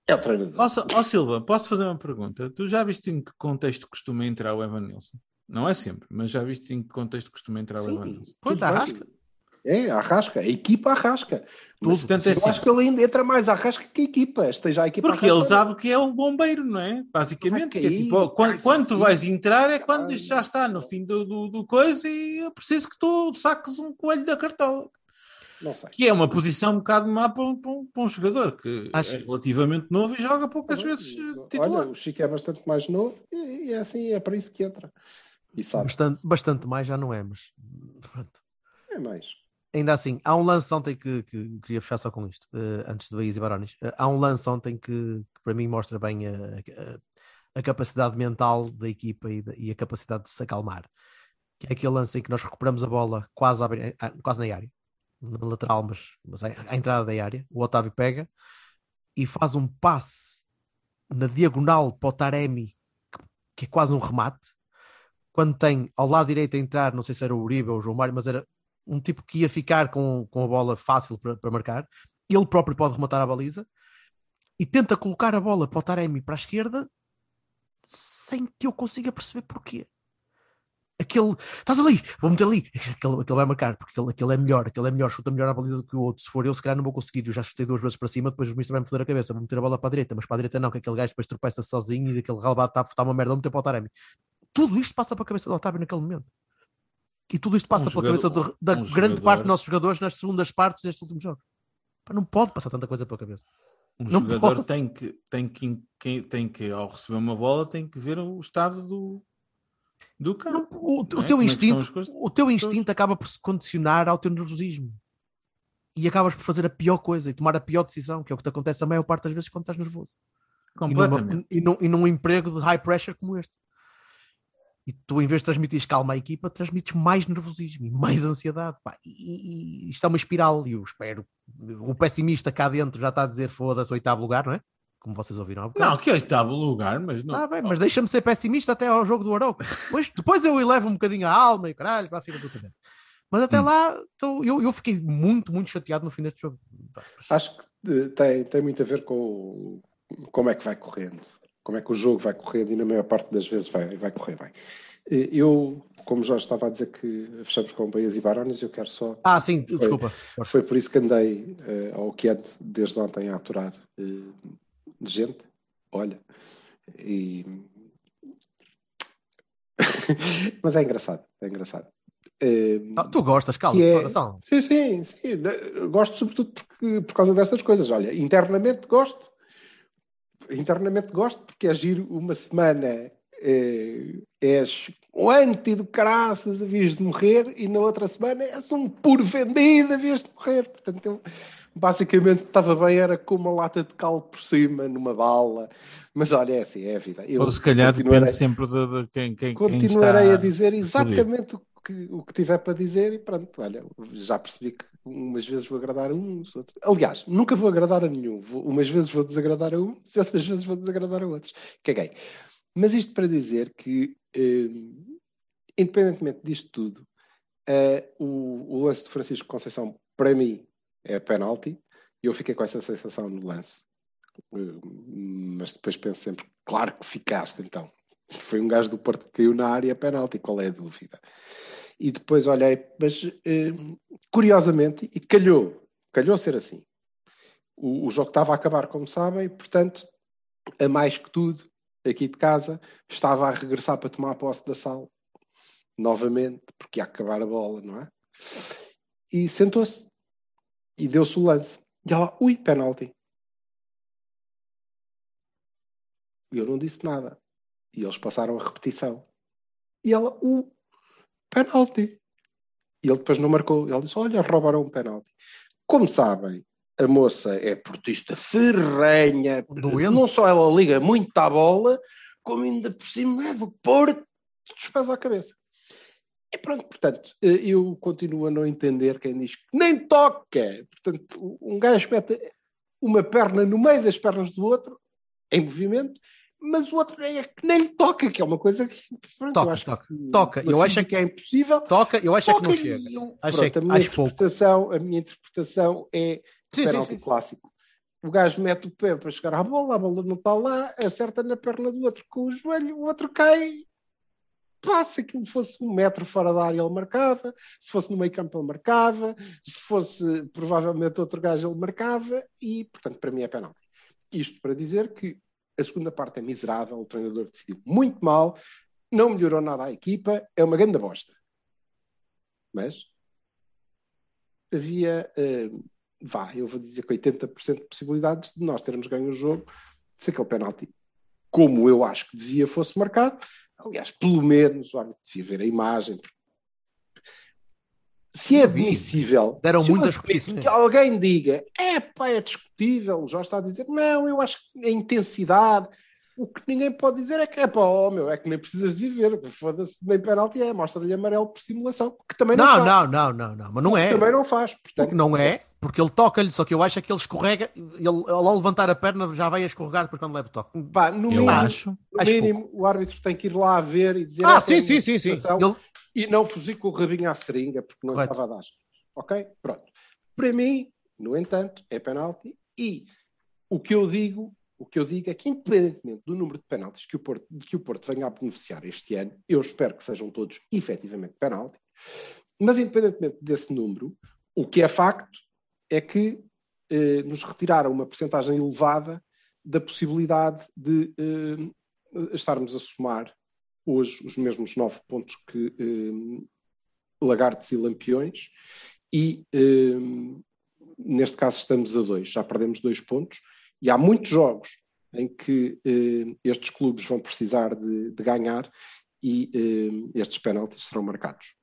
é o treinador. Ó, Sil- ó, Silva, posso fazer uma pergunta? Tu já viste em que contexto costuma entrar o Evan Nilsson? Não é sempre, mas já viste em que contexto costuma entrar o Evan Sim, Nilsson? Pois, arrasca. É, arrasca. A equipa arrasca. Mas Portanto, é eu assim. acho que ele ainda entra mais arrasca que a equipa. Esteja a equipa Porque ele sabe que é o bombeiro, não é? Basicamente, que é tipo, quando, quando tu vais entrar é quando Ai. isto já está no fim do, do, do coisa e é preciso que tu saques um coelho da cartola. Que é uma posição um bocado má para um, para um- para um jogador que Acho- é relativamente novo e joga poucas vezes Olha, titular. o Chico é bastante mais novo e, e é assim, é para isso que entra. E sabe, Bastante, bastante mais já não é, mas pronto. é mais. Ainda assim, há um lance ontem que, que queria fechar só com isto, eh, antes de Baís e Barões. Eh, há um lance ontem que, que para mim mostra bem a, a- a capacidade mental da equipa e, da- e a capacidade de se acalmar. Que é aquele lance em que nós recuperamos a bola quase, à quase na área, na lateral, mas, mas à, entrada da área. O Otávio pega e faz um passe na diagonal para o Taremi, que, que é quase um remate. Quando tem ao lado direito a entrar, não sei se era o Uribe ou o João Mário, mas era um tipo que ia ficar com, com a bola fácil para, para marcar, ele próprio pode rematar a baliza e tenta colocar a bola para o Taremi para a esquerda sem que eu consiga perceber porquê. Aquele, estás ali, vou meter ali, aquele, aquele vai marcar, porque aquele, aquele é melhor, aquele é melhor, chuta melhor a baliza do que o outro. Se for eu, se calhar não vou conseguir. Eu já chutei duas vezes para cima, depois o ministro vai me foder a cabeça, vou meter a bola para a direita, mas para a direita não, que aquele gajo depois tropeça sozinho e daquele relvado está, está uma merda, vou meter para o Taremi. Tudo isto passa para a cabeça do Otávio naquele momento. E tudo isto passa Um pela jogador- cabeça do- da um grande jogador- parte dos nossos jogadores nas segundas partes destes últimos jogos. Pá, não pode passar tanta coisa pela cabeça. Um Não jogador pode. tem que, tem, que- tem que, ao receber uma bola, tem que ver o estado do, do campo. Não, o, o não é? teu é que instinto, as coisas? o teu instinto acaba por se condicionar ao teu nervosismo. E acabas por fazer a pior coisa e tomar a pior decisão, que é o que te acontece a maior parte das vezes quando estás nervoso. E, Completamente. e, num, e num emprego de high pressure como este. E tu, em vez de transmitir calma à equipa, transmites mais nervosismo e mais ansiedade. pá. E- e isto é uma espiral. E eu espero. O pessimista cá dentro já está a dizer foda-se, oitavo lugar, não é? Como vocês ouviram há bocado. Não, que é oitavo lugar, mas não. Ah, bem, mas deixa-me ser pessimista até ao jogo do Arauco. Depois, [laughs] depois eu elevo um bocadinho a alma e caralho, para a fica tudo bem. Mas até Hum. lá, então, eu, eu fiquei muito, muito chateado no fim deste jogo. Acho que eh, tem, tem muito a ver com como é que vai correndo, como é que o jogo vai correndo e na maior parte das vezes vai, vai correr bem. Eh, Eu, como já estava a dizer que fechamos com Baías e Barões, eu quero só. Ah, sim, desculpa. Foi por isso que andei eh, ao que ando desde ontem a aturar eh, gente. Olha, e. [laughs] Mas é engraçado, é engraçado. Eh, Ah, tu gostas, calma, é- não. Sim, sim, sim. né, Gosto sobretudo porque, por causa destas coisas. Olha, internamente gosto. Internamente gosto porque é giro uma semana eh, és um anti do caraças vez de morrer e na outra semana és um puro vendido vez de morrer. Portanto, eu basicamente estava bem, era com uma lata de cal por cima, numa bala. Mas olha, é assim, é a vida. Eu Ou se calhar depende sempre de, de quem, quem, quem Continuarei está a dizer exatamente o que, o que tiver para dizer e pronto, olha, já percebi que umas vezes vou agradar a uns, outros. Aliás, nunca vou agradar a nenhum. Vou- umas vezes vou desagradar a uns e [laughs] outras vezes vou desagradar a outros. Caguei. Mas isto para dizer que, eh, independentemente disto tudo, eh, o, o lance de Francisco Conceição, para mim, é penalti. E eu fiquei com essa sensação no lance. Eh, mas depois penso sempre, claro que ficaste então. [laughs] Foi um gajo do Porto que caiu na área, penalti, qual é a dúvida? E depois olhei, mas eh, curiosamente, e calhou, calhou ser assim. O, o jogo estava a acabar, como sabem, portanto, a mais que tudo, aqui de casa, estava a regressar para tomar posse da sala, novamente, porque ia acabar a bola, não é? E sentou-se e deu-se o lance. E ela, ui, penalti. E eu não disse nada. E eles passaram a repetição. E ela, uh, penalti. E ele depois não marcou. Ele disse, olha, roubaram um penalti. Como sabem, a moça é portista ferrenha, Doente. não só ela liga muito à bola, como ainda por cima leva o Porto dos pés à cabeça. E pronto, portanto, eh, eu continuo a não entender quem diz que nem toca. Portanto, um gajo mete uma perna no meio das pernas do outro, em movimento, mas o outro é que nem lhe toca, que é uma coisa que pronto, Toca, eu acho toca, que toca. Eu acho física é impossível. Toca, eu acho é que não chega. eu- Acho pronto, que- a minha acho pouco. interpretação, a minha interpretação é Sim, sim, sim. clássico. O gajo mete o pé para chegar à bola, a bola não está lá, acerta na perna do outro com o joelho, o outro cai. Pá, se aquilo fosse um metro fora da área, ele marcava. Se fosse no meio campo, ele marcava. Se fosse provavelmente outro gajo, ele marcava. E, portanto, para mim é penalti. Isto para dizer que a segunda parte é miserável, o treinador decidiu muito mal, não melhorou nada a equipa, é uma grande bosta. Mas havia, eh, vá, eu vou dizer que 80% de possibilidades de nós termos ganho o jogo se aquele penalti, como eu acho que devia, fosse marcado. Aliás, pelo menos o árbitro devia ver a imagem. Se é admissível, Deram eu muitas repetições. que alguém diga, é pá, é discutível, o Jorge está a dizer, não, eu acho que a intensidade, o que ninguém pode dizer é que é pá, oh, meu, é que nem precisas de viver, foda-se, nem penalti é, mostra-lhe amarelo por simulação, que também não, Não, faz. não, não, não, não. Mas não é. Também não faz, portanto, Porque não é, porque ele toca-lhe, só que eu acho é que ele escorrega, ele ao levantar a perna já vai a escorregar depois quando leva o toque. Pá, no Eu mínimo, acho. no acho mínimo o árbitro tem que ir lá ver e dizer Ah, é sim, a sim, sim, sim. Ele, e não fugir com o rabinho à seringa porque não Correto. estava a dar. Ok? Pronto. Para mim, no entanto, é penalti e o que eu digo, o que eu digo é que independentemente do número de penaltis que o Porto, de que o Porto venha a beneficiar este ano, eu espero que sejam todos efetivamente penalti, mas independentemente desse número, o que é facto é que eh, nos retiraram uma percentagem elevada da possibilidade de eh, estarmos a somar hoje os mesmos nove pontos que eh, Lagartos e Lampiões e eh, neste caso estamos a dois, já perdemos dois pontos e há muitos jogos em que eh, estes clubes vão precisar de, de ganhar e eh, estes penaltis serão marcados.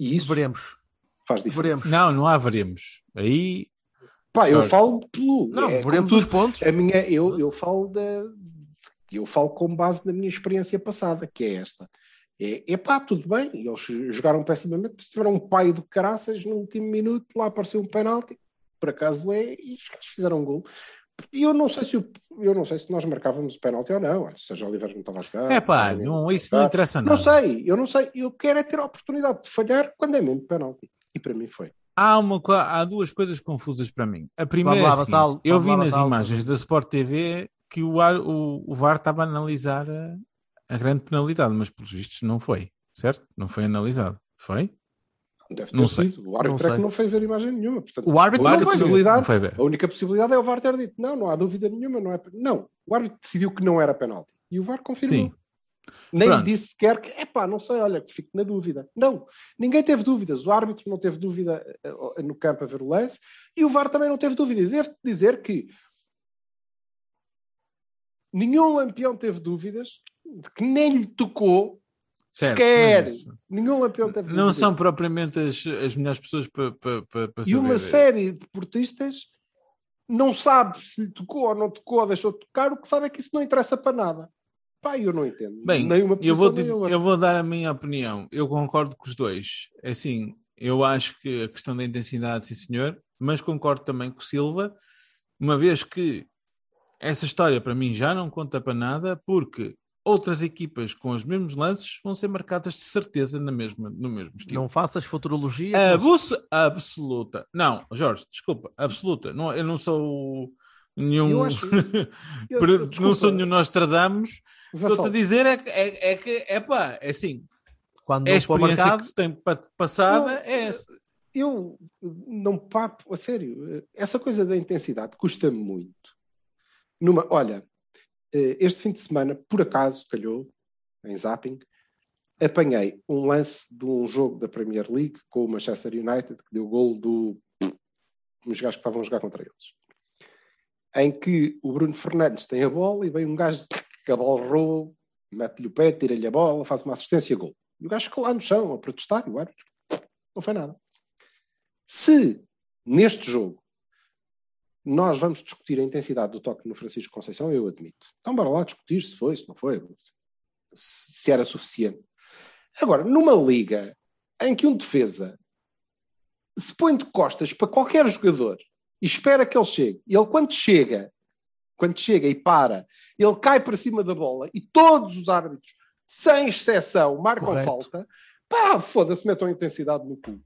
E isso veremos. faz diferença. Veremos. Não, não há veremos. Aí Pá, eu Jorge. falo pelo. Não, é, veremos os pontos. A minha, eu, eu falo da. Eu falo com base na minha experiência passada, que é esta. É, epá, tudo bem, eles jogaram pessimamente, tiveram um pai do caraças no último minuto, lá apareceu um penalti, por acaso é, e caras fizeram um gol. E eu não sei se o- eu não sei se nós marcávamos o penalti ou não, seja, o Oliver não estava a jogar. é pá, não, isso não interessa Não nada. sei, eu não sei, eu quero é ter a oportunidade de falhar quando é mesmo penalti. E para mim foi. Há, uma, há duas coisas confusas para mim. A primeira Vamos lá, é a seguinte, eu vi lá, nas imagens da Sport TV que o, o, o VAR estava a analisar a, a grande penalidade, mas pelos vistos não foi, certo? Não foi analisado. Foi? Deve ter Não sei. sido. O árbitro Não é que sei. não fez ver imagem nenhuma. Portanto, O árbitro O não árbitro ver. possibilidade- não foi ver. A única possibilidade é o VAR ter dito, não, não há dúvida nenhuma, não é. Não, o árbitro decidiu que não era penalti. E o VAR confirmou. Sim. Nem Pronto. disse sequer que, epá, não sei, olha, que fico na dúvida. Não, ninguém teve dúvidas. O árbitro não teve dúvida eh, no campo a ver o lance e o VAR também não teve dúvida. E devo dizer que nenhum lampião teve dúvidas de que nem lhe tocou Certo, sequer. Nenhum lampião teve Não dúvidas. são propriamente as, as melhores pessoas para, para, para, para E uma série de portistas não sabe se lhe tocou ou não tocou ou deixou de tocar, o que sabe é que isso não interessa para nada. Pá, eu não entendo. Bem, nem uma eu vou, eu vou dar a minha opinião. Eu concordo com os dois. É Assim, eu acho que a questão da intensidade, sim senhor, mas concordo também com o Silva, uma vez que essa história para mim já não conta para nada, porque outras equipas com os mesmos lances vão ser marcadas de certeza na mesma, no mesmo estilo. Não faças futurologia. Abus- absoluta. Não, Jorge, desculpa, absoluta. Não, eu não sou nenhum. Eu acho- [laughs] Eu- eu- não sou nenhum Nostradamus. Estou-te a dizer é, que- é, é que, é pá, é assim, Quando é a experiência marcado, que se tem pa- passada, Não, é essa. eu não papo, a sério, essa coisa da intensidade custa-me muito. Numa, olha, eh, este fim de semana, por acaso, calhou, em zapping, apanhei um lance de um jogo da Premier League com o Manchester United, que deu gol do uns gajos que estavam a jogar contra eles. Em que o Bruno Fernandes tem a bola e vem um gajo que a bola rouba, mete-lhe o pé, tira-lhe a bola, faz uma assistência gol. E o gajo ficou lá no chão a protestar, e o árbitro não foi nada. Se neste jogo nós vamos discutir a intensidade do toque no Francisco Conceição, eu admito. Então, bora lá discutir se foi, se não foi, se era suficiente. Agora, numa liga em que um defesa se põe de costas para qualquer jogador e espera que ele chegue, e ele quando chega, quando chega e para, ele cai para cima da bola e todos os árbitros, sem exceção, marcam Correto. falta, pá, foda-se, metam intensidade no cu.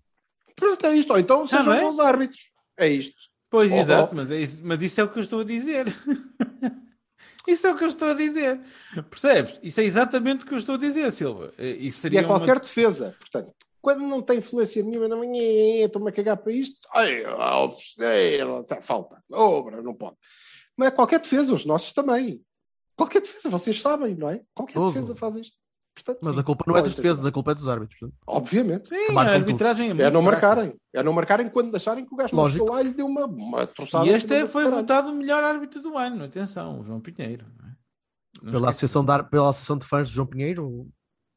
Pronto, é isto. Ou então sejam não é? bons árbitros. É isto. Pois, Oh, exato, oh. mas, é isso, mas isso é o que eu estou a dizer. [laughs] isso é o que eu estou a dizer. Percebes? Isso é exatamente o que eu estou a dizer, Silva. Eh, Isso E seria é qualquer uma... defesa. Portanto, quando não tem influência nenhuma na manhã, estou-me a cagar para isto, ai, Alves, ei, falta, obra, não pode. Mas é qualquer defesa, os nossos também. Qualquer defesa, vocês sabem, não é? Qualquer Tudo. defesa faz isto. Portanto, Mas sim, a culpa não é dos defesas, a culpa é dos árbitros. portanto. Obviamente. Sim, a tudo. arbitragem é É não fraca. marcarem. É não marcarem quando acharem que o gajo não Lógico. chegou lá e lhe deu uma, uma troçada. E este é- foi caralho. votado o melhor árbitro do ano. Atenção, o João Pinheiro. não é? Não Pela associação, de, pela associação de fãs de João Pinheiro?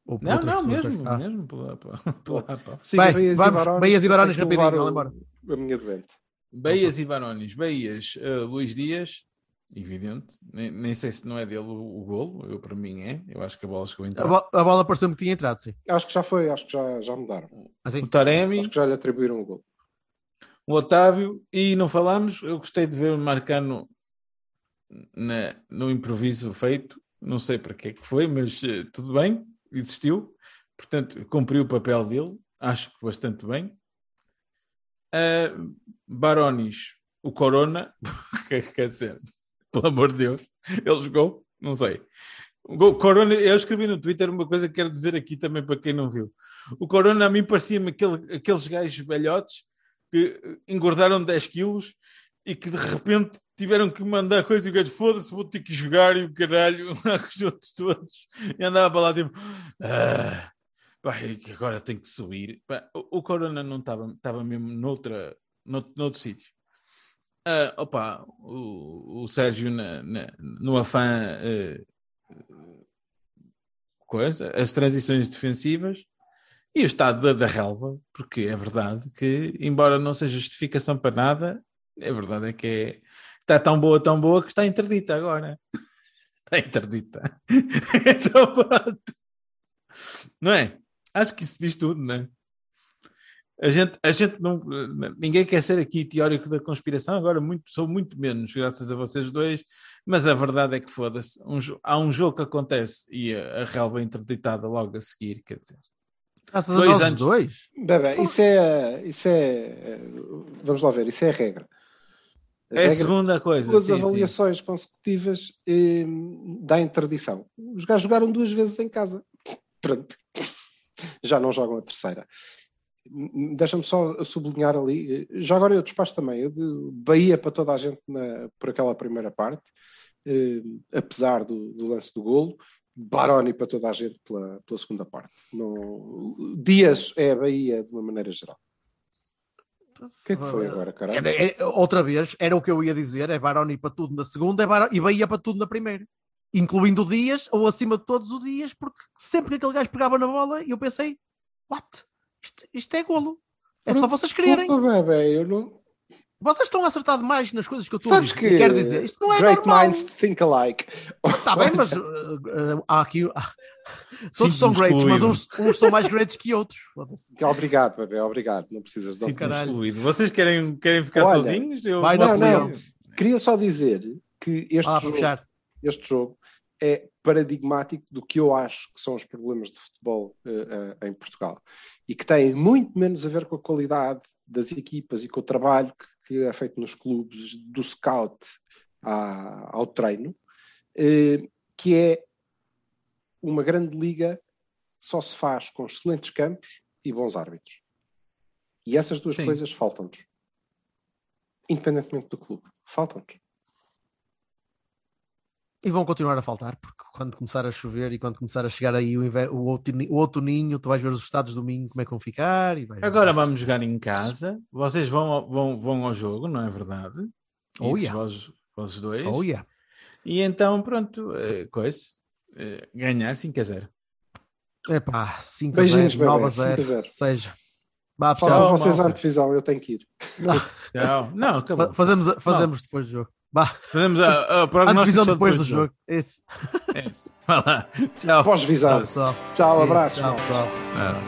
Ou, ou por Não, não, pessoas? mesmo, Ah. mesmo pela, pela, pela, [laughs] pela- Sim, Bem, Beias e vamos, Beias e Barões tem que rapidinho, levar vamos embora. A minha doente. Beias e Barões. Beias, eh, Luís Dias, evidente. Nem, nem sei se não é dele o, o golo, eu para mim é. Eu acho que a bola chegou a A, entrar. bo- a bola pareceu-me que tinha entrado, sim. Acho que já foi, acho que já, já mudaram. Assim, O Taremi, Acho que já lhe atribuíram o gol. o Otávio, e não falamos, eu gostei de ver o Marcano na, no improviso feito. Não sei para que é que foi, mas eh, tudo bem, existiu. Portanto, cumpriu o papel dele, acho que bastante bem. Ah, Barones, o Corona, [laughs] que quer dizer, pelo amor de Deus, ele jogou, não sei. O Corona, eu escrevi no Twitter uma coisa que quero dizer aqui também para quem não viu. O Corona a mim parecia-me aquele, aqueles gajos velhotes que engordaram 10 quilos e que de repente tiveram que mandar coisa e o gajo foda-se, vou ter que jogar e o caralho, [laughs] os outros todos. E andava lá tipo, ah, pá, é agora tem que subir. Pá, o, o Corona não estava, estava mesmo noutra, noutro, noutro sítio. Ah, opa, o, o Sérgio na, na- no afã eh, coisa, as transições defensivas e o estado da, da relva, porque é verdade que, embora não seja justificação para nada, é verdade é que é, está tão boa, tão boa que está interdita agora. [laughs] Está interdita. [laughs] então, pronto. Não é? Acho que isso diz tudo, não é? A gente, a gente não. Ninguém quer ser aqui teórico da conspiração, agora muito, sou muito menos, graças a vocês dois, mas a verdade é que foda-se. Um, há um jogo que acontece e a, a relva é interditada logo a seguir, quer dizer. graças dois a nós os anos. dois. Bebê, isso é, isso é. Vamos lá ver, isso é a regra. É a segunda coisa. duas sim, sim. avaliações consecutivas eh, dá interdição. Os gajos jogaram duas vezes em casa. Pronto. Já não jogam a terceira. Deixa-me só sublinhar ali. eh, Já agora eu despacho também. Eu de Bahia para toda a gente na- por aquela primeira parte, eh, apesar do, do lance do golo. Baroni para toda a gente pela, pela segunda parte. Não- Dias é a Bahia de uma maneira geral. O que é que foi agora, caralho? Era- é- outra vez, era o que eu ia dizer: é Baroni para tudo na segunda é Baroni, e Bahia para tudo na primeira. Incluindo o Dias, ou acima de todos o Dias, porque sempre que aquele gajo pegava na bola, eu pensei: what? Isto, isto é golo. É só vocês quererem. Desculpa, bebê, eu não, Vocês estão a acertar demais nas coisas que eu estou a Sabes dizer. que quero dizer, isto não é great normal. minds think alike. Está bem, mas [laughs] uh, uh, há aqui. há- Todos são greats, mas uns, uns são mais greats que outros. Obrigado, bebê, obrigado. Não precisas de excluído. Vocês querem, querem ficar Olha, sozinhos? Eu vai Não, não. Queria só dizer que este, para jogo, este jogo é paradigmático do que eu acho que são os problemas de futebol eh, eh, em Portugal e que têm muito menos a ver com a qualidade das equipas e com o trabalho que, que é feito nos clubes, do scout à- ao treino, eh, que é uma grande liga só se faz com excelentes campos e bons árbitros. E essas duas Sim. coisas faltam-nos. Independentemente do clube. Faltam-nos. E vão continuar a faltar, porque quando começar a chover e quando começar a chegar aí o, inver... o, outoninho, o outoninho, tu vais ver os estados do Minho como é que vão ficar. E vais... Agora vamos jogar em casa. Vocês vão, ao- vão, vão ao jogo, não é verdade? Oh, yeah. vós, vós dois. Oh, yeah. E então, pronto, eh, coisa. eh, ganhar 5 a 0. Epá, 5 a Beijinhos, 0, 9 a bebê, 5 a 0, 0. seja. Vá, pessoal. vocês a malta. antevisão, eu tenho que ir. Tchau. Não, acabou. [laughs] Fa- Fazemos, fazemos depois do jogo. Vá, Fazemos a, a a prognóstico divisão só depois do jogo. Isso. Isso. [laughs] Vai lá. Tchau. Pós-visão. pessoal. Tchau, Isso, abraço. Tchau, pessoal. Abraço.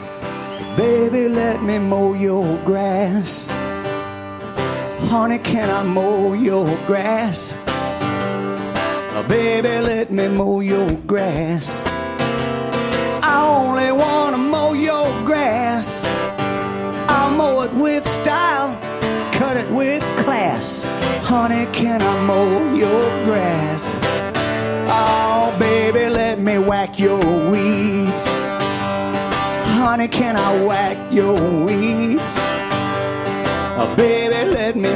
Baby, let me mow your grass. Honey, can I mow your grass? Uh, baby, let me mow your grass. I only wanna mow your grass. I'll mow it with style, cut it with class. Honey, can I mow your grass? Oh, baby, let me whack your weeds. Honey, can I whack your weeds? Oh, baby, let me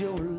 your